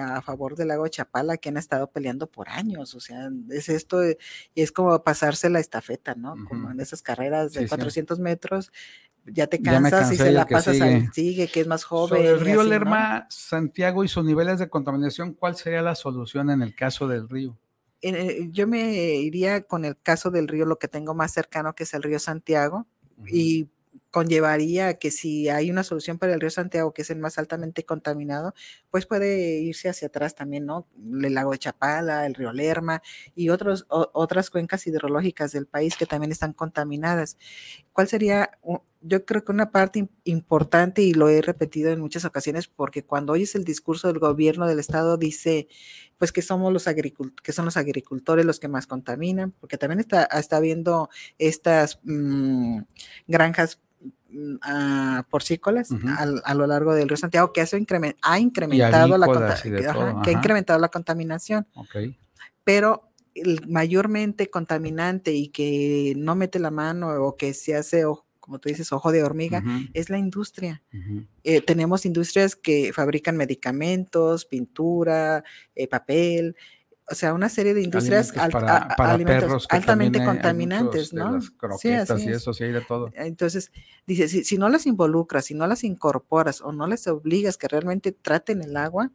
a favor del lago Chapala que han estado peleando por años, o sea, es esto, y es como pasarse la estafeta, ¿no? Como en esas carreras de 400 metros, ya te cansas y se la pasas al sigue, que es más joven. Sobre el río Lerma, Santiago y sus niveles de contaminación, ¿cuál sería la solución en el caso del río? Eh, yo me iría con el caso del río, lo que tengo más cercano, que es el río Santiago, y conllevaría que si hay una solución para el río Santiago, que es el más altamente contaminado, pues puede irse hacia atrás también, ¿no? El lago de Chapala, el río Lerma y otros, otras cuencas hidrológicas del país que también están contaminadas. ¿Cuál sería? Yo creo que una parte importante, y lo he repetido en muchas ocasiones, porque cuando oyes el discurso del gobierno del estado, dice, pues que somos los que son los agricultores los que más contaminan, porque también está, está viendo estas mm, granjas Mm, a porcícolas a, lo largo del río Santiago que eso ha incrementado la que ha incrementado la contaminación. Pero el mayormente contaminante y que no mete la mano o que se hace, como tú dices, ojo de hormiga, es la industria. Eh, tenemos industrias que fabrican medicamentos, pintura, eh, papel, o sea, una serie de industrias altamente contaminantes, ¿no? sí, eso, sí hay de todo. Entonces, dice, si, si, no las involucras, si no las incorporas o no les obligas que realmente traten el agua,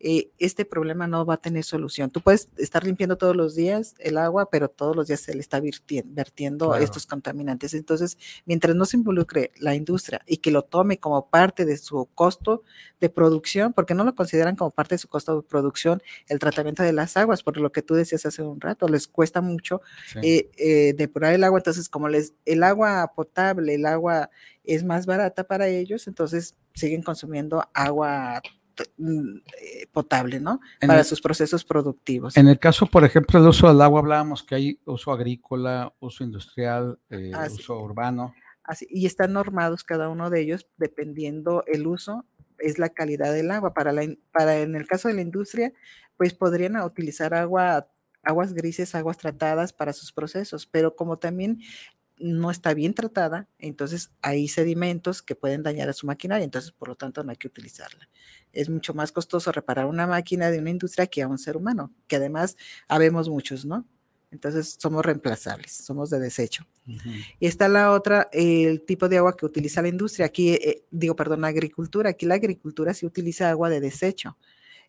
eh, este problema no va a tener solución. Tú puedes estar limpiando todos los días el agua, pero todos los días se le está vertiendo, estos contaminantes. Entonces, mientras no se involucre la industria y que lo tome como parte de su costo de producción, porque no lo consideran como parte de su costo de producción el tratamiento de las aguas, por lo que tú decías hace un rato, les cuesta mucho eh, eh, depurar el agua. Entonces, como les, el agua potable, el agua es más barata para ellos, entonces siguen consumiendo agua potable, ¿no? Para sus procesos productivos. En el caso, por ejemplo, del uso del agua, hablábamos que hay uso agrícola, uso industrial, eh, uso urbano. Así, y están normados cada uno de ellos dependiendo el uso, es la calidad del agua. Para, la, para en el caso de la industria, pues podrían utilizar agua aguas grises, aguas tratadas para sus procesos, pero como también no está bien tratada, entonces hay sedimentos que pueden dañar a su maquinaria, entonces por lo tanto no hay que utilizarla. Es mucho más costoso reparar una máquina de una industria que a un ser humano, que además habemos muchos, ¿no? Entonces somos reemplazables, somos de desecho. Y está la otra, el tipo de agua que utiliza la industria. Aquí, eh, digo, perdón, la agricultura. Aquí la agricultura sí utiliza agua de desecho.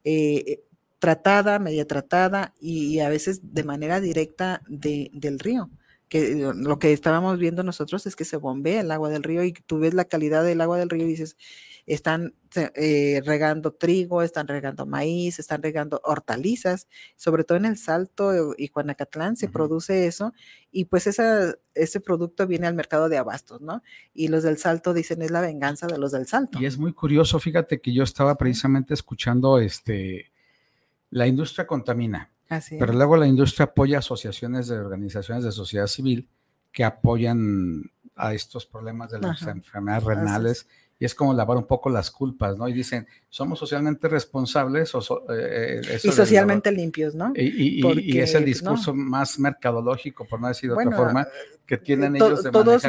Eh, tratada, media tratada y, a veces de manera directa del río. Que lo que estábamos viendo nosotros es que se bombea el agua del río y tú ves la calidad del agua del río y dices, están eh, regando trigo, están regando maíz, están regando hortalizas, sobre todo en el Salto y Juanacatlán se produce eso y pues esa, ese producto viene al mercado de abastos, ¿no? Y los del Salto dicen es la venganza de los del Salto. Y es muy curioso, fíjate que yo estaba precisamente escuchando este, la industria contamina, pero luego la industria apoya asociaciones de organizaciones de sociedad civil que apoyan a estos problemas de las enfermedades renales y es como lavar un poco las culpas, ¿no? Y dicen, somos socialmente responsables o eh, eh, y socialmente limpios, ¿no? Y, es el discurso más mercadológico, por no decir de otra forma, que tienen ellos de todos,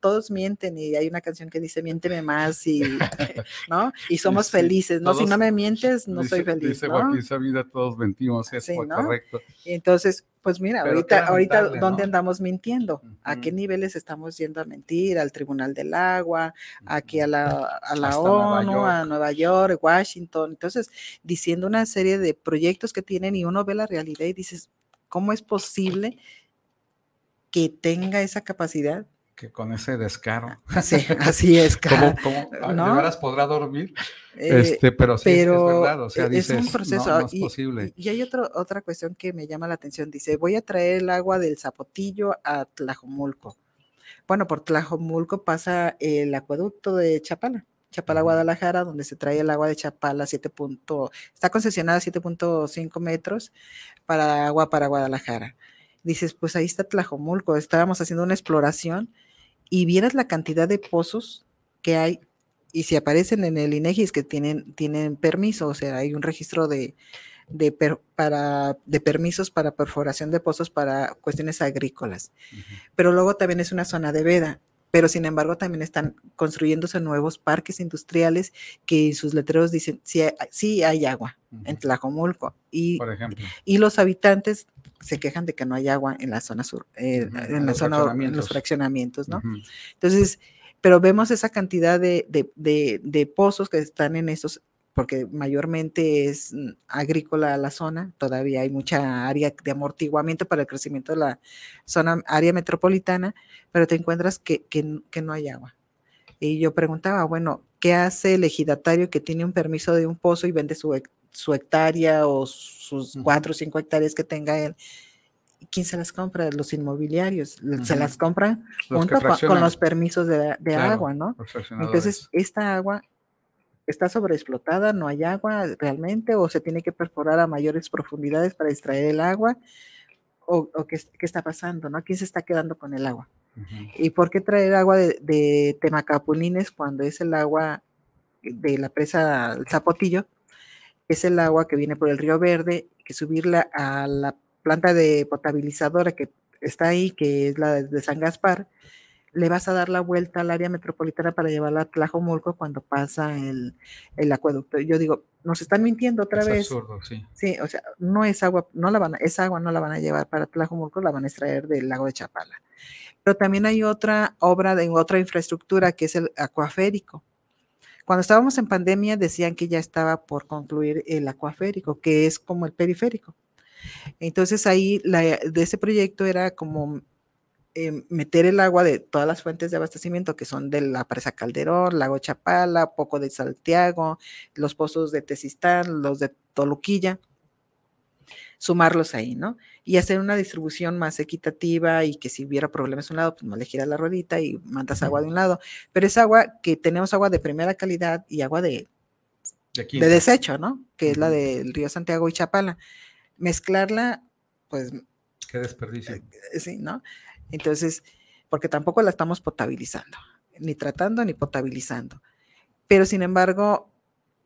todos mienten y hay una canción que dice, miénteme más y, [laughs] ¿no? Y somos felices, ¿no? si no me mientes, no soy feliz, Dice Joaquín Sabina, todos mentimos, es correcto. Entonces, pues mira, ahorita, ahorita ¿dónde andamos mintiendo? ¿A qué niveles estamos yendo a mentir? Al Tribunal del Agua, aquí a la, a la ONU, a Nueva York, Washington. Entonces, diciendo una serie de proyectos que tienen y uno ve la realidad y dices, ¿cómo es posible que tenga esa capacidad que con ese descaro. [laughs] Sí, así es. ¿Cómo, cómo ah, ¿No? podrá dormir? Eh, este, pero sí, es verdad, o sea, dices, es un proceso. No, es posible. Y, hay otro, otra cuestión que me llama la atención. Dice, voy a traer el agua del Zapotillo a Tlajomulco. Bueno, por Tlajomulco pasa el acueducto de Chapala. Chapala, Guadalajara, donde se trae el agua de Chapala, 7. está concesionada a 7.5 metros para agua para Guadalajara. Dices, pues ahí está Tlajomulco, estábamos haciendo una exploración y vieras la cantidad de pozos que hay y si aparecen en el INEGI es que tienen, tienen permiso, o sea, hay un registro de, de, para, de permisos para perforación de pozos para cuestiones agrícolas. Pero luego también es una zona de veda, pero sin embargo también están construyéndose nuevos parques industriales que sus letreros dicen sí, sí hay agua en Tlajomulco. Y, Por ejemplo. y los habitantes se quejan de que no hay agua en la zona sur, eh, en la zona, en los fraccionamientos, ¿no? Entonces, pero vemos esa cantidad de, de, pozos que están en esos, porque mayormente es mm, agrícola la zona, todavía hay mucha área de amortiguamiento para el crecimiento de la zona, área metropolitana, pero te encuentras que, que, que no hay agua. Y yo preguntaba, bueno, ¿qué hace el ejidatario que tiene un permiso de un pozo y vende su, su hectárea o sus cuatro o cinco hectáreas que tenga él. ¿Quién se las compra? Los inmobiliarios. Se las compran junto con, los permisos de, agua, ¿no? Entonces, esta agua está sobreexplotada, no hay agua realmente, o se tiene que perforar a mayores profundidades para extraer el agua, o, qué, está pasando, ¿no? ¿Quién se está quedando con el agua? ¿Y por qué traer agua de, de Temacapulines cuando es el agua de la presa Zapotillo? es el agua que viene por el río Verde, que subirla a la planta de potabilizadora que está ahí, que es la de San Gaspar, le vas a dar la vuelta al área metropolitana para llevarla a Tlajomulco cuando pasa el, acueducto. Yo digo, nos están mintiendo otra es vez. Absurdo, sí. Sí, o sea, no es agua, no la van a, esa agua no la van a llevar para Tlajomulco, la van a extraer del lago de Chapala. Pero también hay otra obra de otra infraestructura que es el acuaférico cuando estábamos en pandemia decían que ya estaba por concluir el acuaférico, que es como el periférico. Entonces ahí de ese proyecto era como eh, meter el agua de todas las fuentes de abastecimiento que son de la presa Calderón, Lago Chapala, poco de Santiago, los pozos de Tezistán, los de Toluquilla, sumarlos ahí, ¿no? Y hacer una distribución más equitativa y que si hubiera problemas de un lado, pues no le giras la ruedita y mandas agua de un lado. Pero es agua que tenemos agua de primera calidad y agua de, de, desecho, ¿no? Que es la del río Santiago y Chapala. Mezclarla, pues... Qué desperdicio. Eh, sí, ¿no? Entonces, porque tampoco la estamos potabilizando, ni tratando ni potabilizando. Pero sin embargo,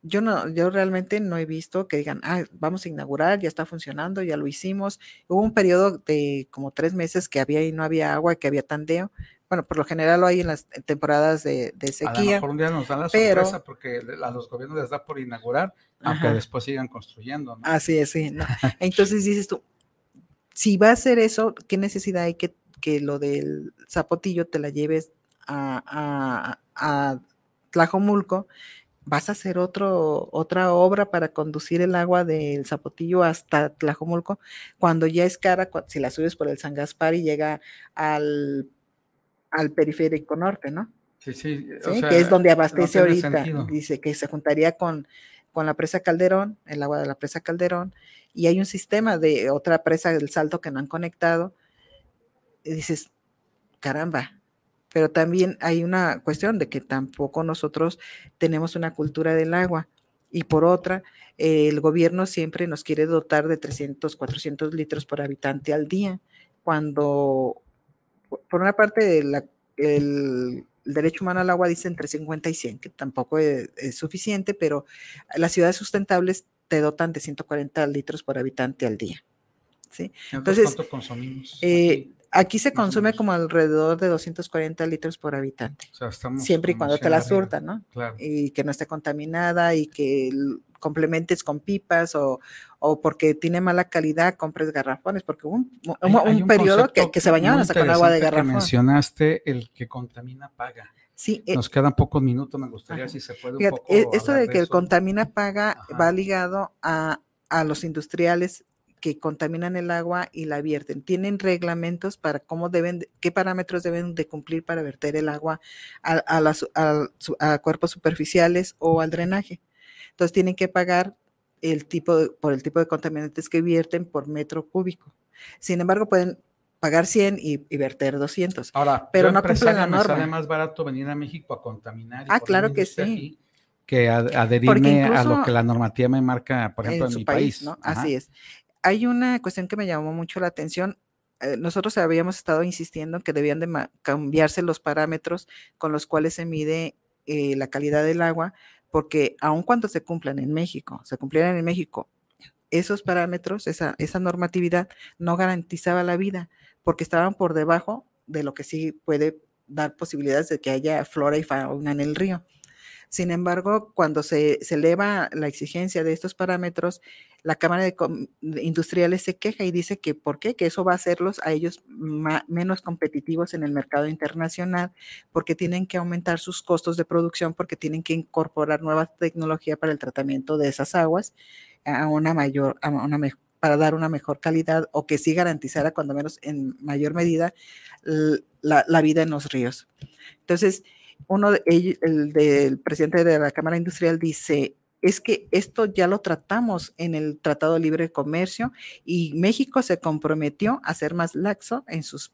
yo no, yo realmente no he visto que digan, ah, vamos a inaugurar, ya está funcionando, ya lo hicimos. Hubo un periodo de como tres meses que había y no había agua, que había tandeo. Bueno, por lo general lo hay en las temporadas de, sequía. A lo mejor un día nos dan la sorpresa porque a los gobiernos les da por inaugurar, aunque después sigan construyendo. Así es, sí. [laughs] Entonces dices tú, si va a hacer eso, ¿qué necesidad hay que que lo del zapotillo te la lleves a, a, a Tlajomulco, vas a hacer otro, otra obra para conducir el agua del Zapotillo hasta Tlajomulco, cuando ya es cara, si la subes por el San Gaspar y llega al, al periférico norte, ¿no? Sí, sí. que es donde abastece ahorita. Dice que se juntaría con, con la presa Calderón, el agua de la presa Calderón, y hay un sistema de otra presa del Salto que no han conectado. Y dices, caramba, pero también hay una cuestión de que tampoco nosotros tenemos una cultura del agua. Y por otra, el gobierno siempre nos quiere dotar de 300, 400 litros por habitante al día, cuando por una parte el, derecho humano al agua dice entre 50 y 100, que tampoco es, suficiente, pero las ciudades sustentables te dotan de 140 litros por habitante al día. ¿sí? Entonces, ¿cuánto consumimos? Eh, Aquí se consume como alrededor de 240 litros por habitante. siempre y cuando te la surtan, ¿no? Y que no esté contaminada y que complementes con pipas o, o porque tiene mala calidad, compres garrafones, porque hubo un, un, periodo que, se bañaban hasta con agua de garrafón. mencionaste el que contamina paga. Sí, eh Nos quedan pocos minutos, me gustaría si se puede un poco e, Esto de que el contamina paga va ligado a, a los industriales que contaminan el agua y la vierten. Tienen reglamentos para cómo deben, qué parámetros deben de cumplir para verter el agua a, las, a, cuerpos superficiales o al drenaje. Entonces tienen que pagar el tipo por el tipo de contaminantes que vierten por metro cúbico. Sin embargo, pueden pagar 100 y, verter 200. Ahora, pero no cumplen la norma. sale más barato venir a México a contaminar. ah, claro que sí. que adherirme a lo que la normativa me marca, por ejemplo, en, mi país. ¿no? Así es hay una cuestión que me llamó mucho la atención. Eh, nosotros habíamos estado insistiendo que debían de cambiarse los parámetros con los cuales se mide eh, la calidad del agua, porque aun cuando se cumplan en México, se cumplieran en México, esos parámetros, esa, esa normatividad no garantizaba la vida, porque estaban por debajo de lo que sí puede dar posibilidades de que haya flora y fauna en el río. Sin embargo, cuando se, eleva la exigencia de estos parámetros, la Cámara de, Industriales se queja y dice que por qué, que eso va a hacerlos a ellos menos competitivos en el mercado internacional, porque tienen que aumentar sus costos de producción, porque tienen que incorporar nueva tecnología para el tratamiento de esas aguas a una mayor, para dar una mejor calidad o que sí garantizara, cuando menos en mayor medida, la, vida en los ríos. Entonces, uno del presidente de la Cámara Industrial dice, es que esto ya lo tratamos en el Tratado de Libre Comercio y México se comprometió a ser más laxo en sus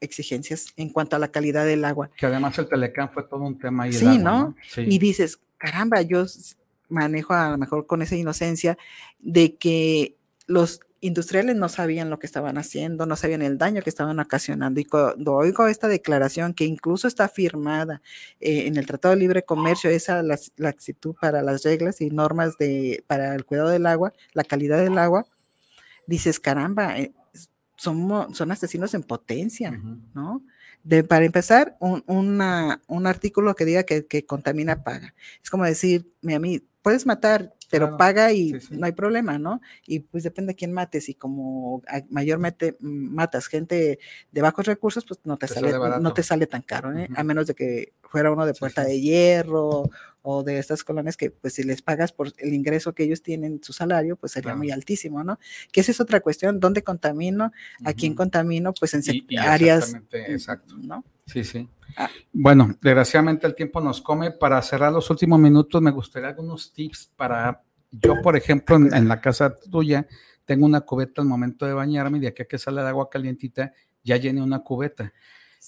exigencias en cuanto a la calidad del agua. Que además el Telecán fue todo un tema ahí. Sí, ¿no? Sí. Y dices, caramba, yo manejo a lo mejor con esa inocencia de que los industriales no sabían lo que estaban haciendo, no sabían el daño que estaban ocasionando. Y cuando oigo esta declaración que incluso está firmada eh, en el Tratado de Libre Comercio, esa la, la actitud para las reglas y normas de, para el cuidado del agua, la calidad del agua, dices, caramba, eh, son, son asesinos en potencia, ¿no? De, para empezar, un, un artículo que diga que, que contamina paga. Es como decir, a mí, puedes matar pero paga y no hay problema, ¿no? Y pues depende de quién mates y como mayormente matas gente de bajos recursos, pues no te, sale, no te sale tan caro, ¿eh? A menos de que fuera uno de puerta de hierro o de estas colonias que pues si les pagas por el ingreso que ellos tienen, su salario, pues sería muy altísimo, ¿no? Que esa es otra cuestión, ¿dónde contamino? ¿A quién contamino? Pues en áreas, exacto. ¿no? Sí, sí. Ah. Bueno, desgraciadamente el tiempo nos come. Para cerrar los últimos minutos, me gustaría algunos tips para, yo por ejemplo, en, la casa tuya, tengo una cubeta al momento de bañarme y de aquí a que sale el agua calientita, ya llené una cubeta.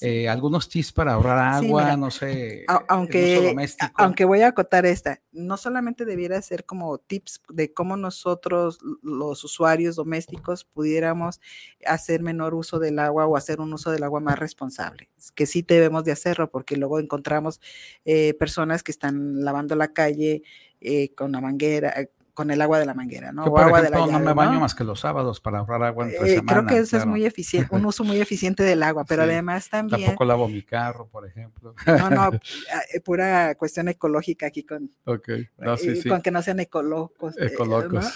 Eh, algunos tips para ahorrar agua, no sé, aunque, aunque voy a acotar esta, no solamente debiera ser como tips de cómo nosotros, los usuarios domésticos, pudiéramos hacer menor uso del agua o hacer un uso del agua más responsable, que sí debemos de hacerlo, porque luego encontramos eh, personas que están lavando la calle eh, con la manguera, con el agua de la manguera, ¿no? o agua de la no me baño más que los sábados para ahorrar agua entre eh, Creo que eso es muy eficiente, un uso muy eficiente del agua, pero además también... Tampoco lavo mi carro, por ejemplo. No, no, eh, pura cuestión ecológica aquí con... Ok, no, sí, eh, sí. Con que no sean ecológicos. Ecológicos.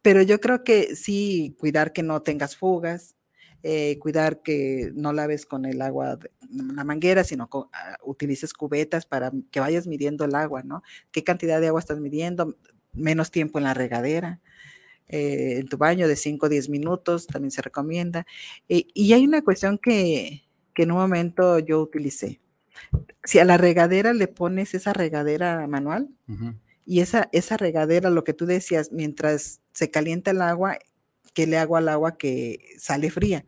pero yo creo que sí, cuidar que no tengas fugas, eh, cuidar que no laves con el agua de la manguera, sino que ah, utilices cubetas para que vayas midiendo el agua, ¿no? ¿Qué cantidad de agua estás midiendo? Menos tiempo en la regadera. Eh, en tu baño de 5 o 10 minutos, también se recomienda. Eh, y hay una cuestión que, que en un momento yo utilicé. Si a la regadera le pones esa regadera manual, y esa, esa regadera, lo que tú decías, mientras se calienta el agua, que le hago al agua que sale fría.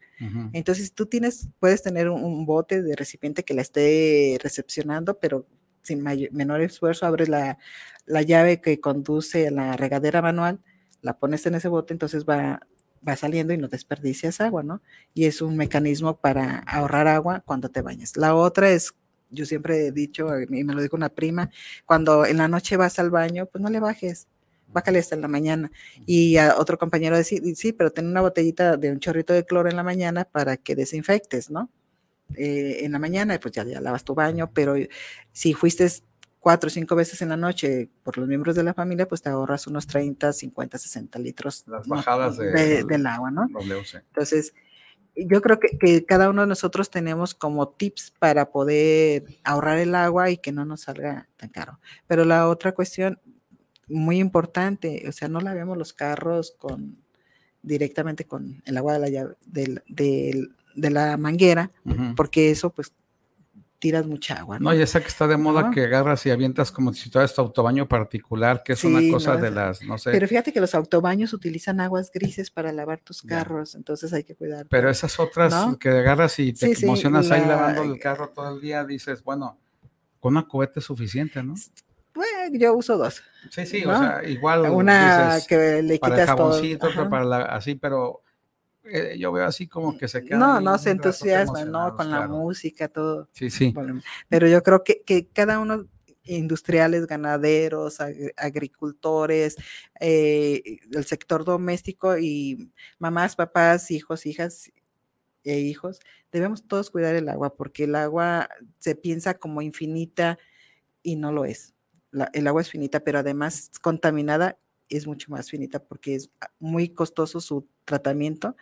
Entonces tú tienes, puedes tener un, bote de recipiente que la esté recepcionando, pero sin menor esfuerzo, abres la, la, llave que conduce a la regadera manual, la pones en ese bote, entonces va, va saliendo y no desperdicias agua, ¿no? Y es un mecanismo para ahorrar agua cuando te bañas. La otra es yo siempre he dicho, y me lo dijo una prima, cuando en la noche vas al baño, pues no le bajes, bájale hasta en la mañana. Y a otro compañero decía, sí, pero ten una botellita de un chorrito de cloro en la mañana para que desinfectes, ¿no? Eh, en la mañana, pues ya, ya lavas tu baño, pero si fuiste cuatro o cinco veces en la noche por los miembros de la familia, pues te ahorras unos 30, 50, 60 litros Las bajadas del agua, ¿no? Entonces, yo creo que, cada uno de nosotros tenemos como tips para poder ahorrar el agua y que no nos salga tan caro. Pero la otra cuestión muy importante, o sea, no lavemos los carros con directamente con el agua de la llave, de, la manguera, porque eso pues tiras mucha agua. No, ya sé que está de moda que agarras y avientas como si fuera tu autobaño particular, que es una cosa de las, no sé. Pero fíjate que los autobaños utilizan aguas grises para lavar tus carros, entonces hay que cuidar. Pero esas otras que agarras y te emocionas ahí lavando el carro todo el día, dices, bueno, con una cubeta es suficiente, ¿no? Bueno, yo uso dos. Sí, sí, o sea, igual. Una que le quitas para el jaboncito, otra para la, así, pero eh, yo veo así como que se queda. No, no se entusiasma, ¿no? Con la música, todo. Sí, sí. Pero yo creo que, que cada uno, industriales, ganaderos, agricultores, eh, el sector doméstico y mamás, papás, hijos, hijas e hijos, debemos todos cuidar el agua porque el agua se piensa como infinita y no lo es. El agua es finita, pero además contaminada es mucho más finita porque es muy costoso su tratamiento,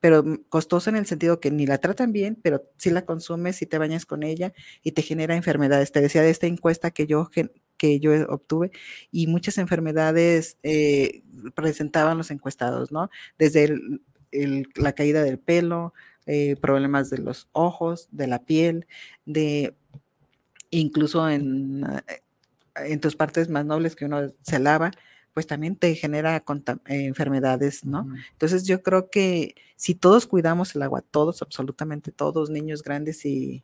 pero costoso en el sentido que ni la tratan bien, pero si la consumes, si te bañas con ella y te genera enfermedades. Te decía de esta encuesta que yo, que yo obtuve y muchas enfermedades eh, presentaban los encuestados, ¿no? Desde la caída del pelo, eh, problemas de los ojos, de la piel, de incluso en, eh, en tus partes más nobles que uno se lava, pues también te genera enfermedades, ¿no? Entonces yo creo que si todos cuidamos el agua, todos, absolutamente todos, niños grandes y,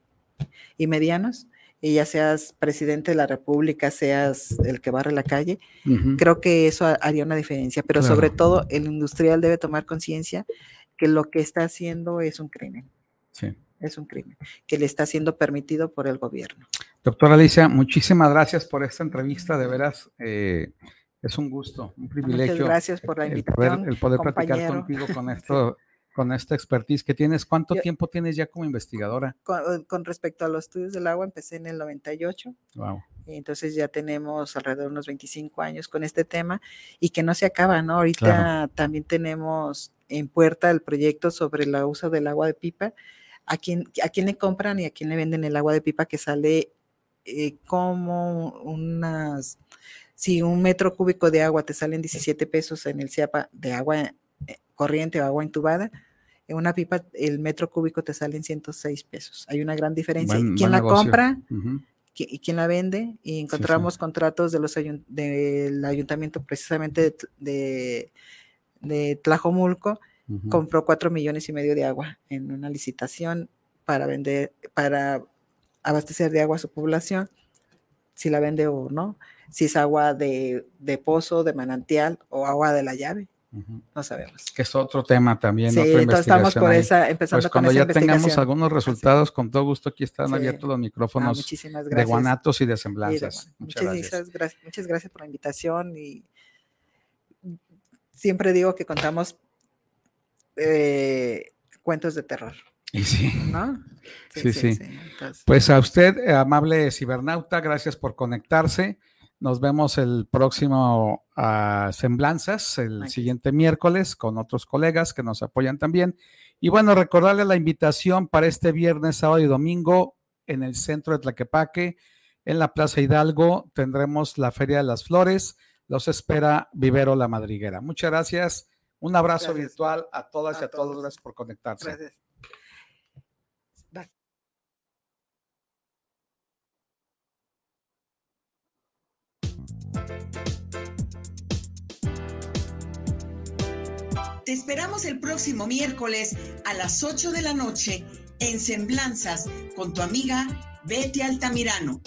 medianos, y ya seas presidente de la República, seas el que barre la calle, creo que eso haría una diferencia, pero sobre todo el industrial debe tomar conciencia que lo que está haciendo es un crimen. Sí. Es un crimen que le está siendo permitido por el gobierno. Doctora Alicia, muchísimas gracias por esta entrevista, de veras. Eh, es un gusto, un privilegio. Muchas gracias por la invitación. El poder, platicar contigo con [laughs] esto, con esta expertise que tienes. ¿Cuánto tiempo tienes ya como investigadora? Con, respecto a los estudios del agua, empecé en el 98. Wow. Entonces ya tenemos alrededor de unos 25 años con este tema y que no se acaba, ¿no? Ahorita también tenemos en puerta el proyecto sobre el uso del agua de pipa. A quién, a quién le compran y a quién le venden el agua de pipa que sale eh, como unas si un metro cúbico de agua te salen 17 pesos en el CIAPA de agua eh, corriente o agua intubada, en una pipa el metro cúbico te salen 106 pesos. Hay una gran diferencia. ¿Quién la compra? y quién la vende y encontramos contratos de los del ayuntamiento precisamente de, de, Tlajomulco compró cuatro millones y medio de agua en una licitación para vender para abastecer de agua a su población si la vende o no si es agua de, pozo, de manantial o agua de la llave. No sabemos. Que es otro tema también. Sí, entonces estamos por esa, empezando pues cuando ya tengamos algunos resultados, con todo gusto aquí están abiertos los ah, micrófonos de guanatos y de semblanzas. muchas, gracias. Muchas gracias por la invitación y siempre digo que contamos eh, cuentos de terror. [laughs] Y sí. ¿No? Sí, sí. pues a usted, amable cibernauta, gracias por conectarse. Nos vemos el próximo a ah, Semblanzas, el siguiente miércoles, con otros colegas que nos apoyan también. Y bueno, recordarle la invitación para este viernes, sábado y domingo en el centro de Tlaquepaque, en la Plaza Hidalgo, tendremos la Feria de las Flores. Los espera Vivero La Madriguera. Muchas gracias. Un abrazo virtual a todas y a todos. Gracias por conectarse. Gracias. Te esperamos el próximo miércoles a las 8 de la noche en Semblanzas con tu amiga Betty Altamirano.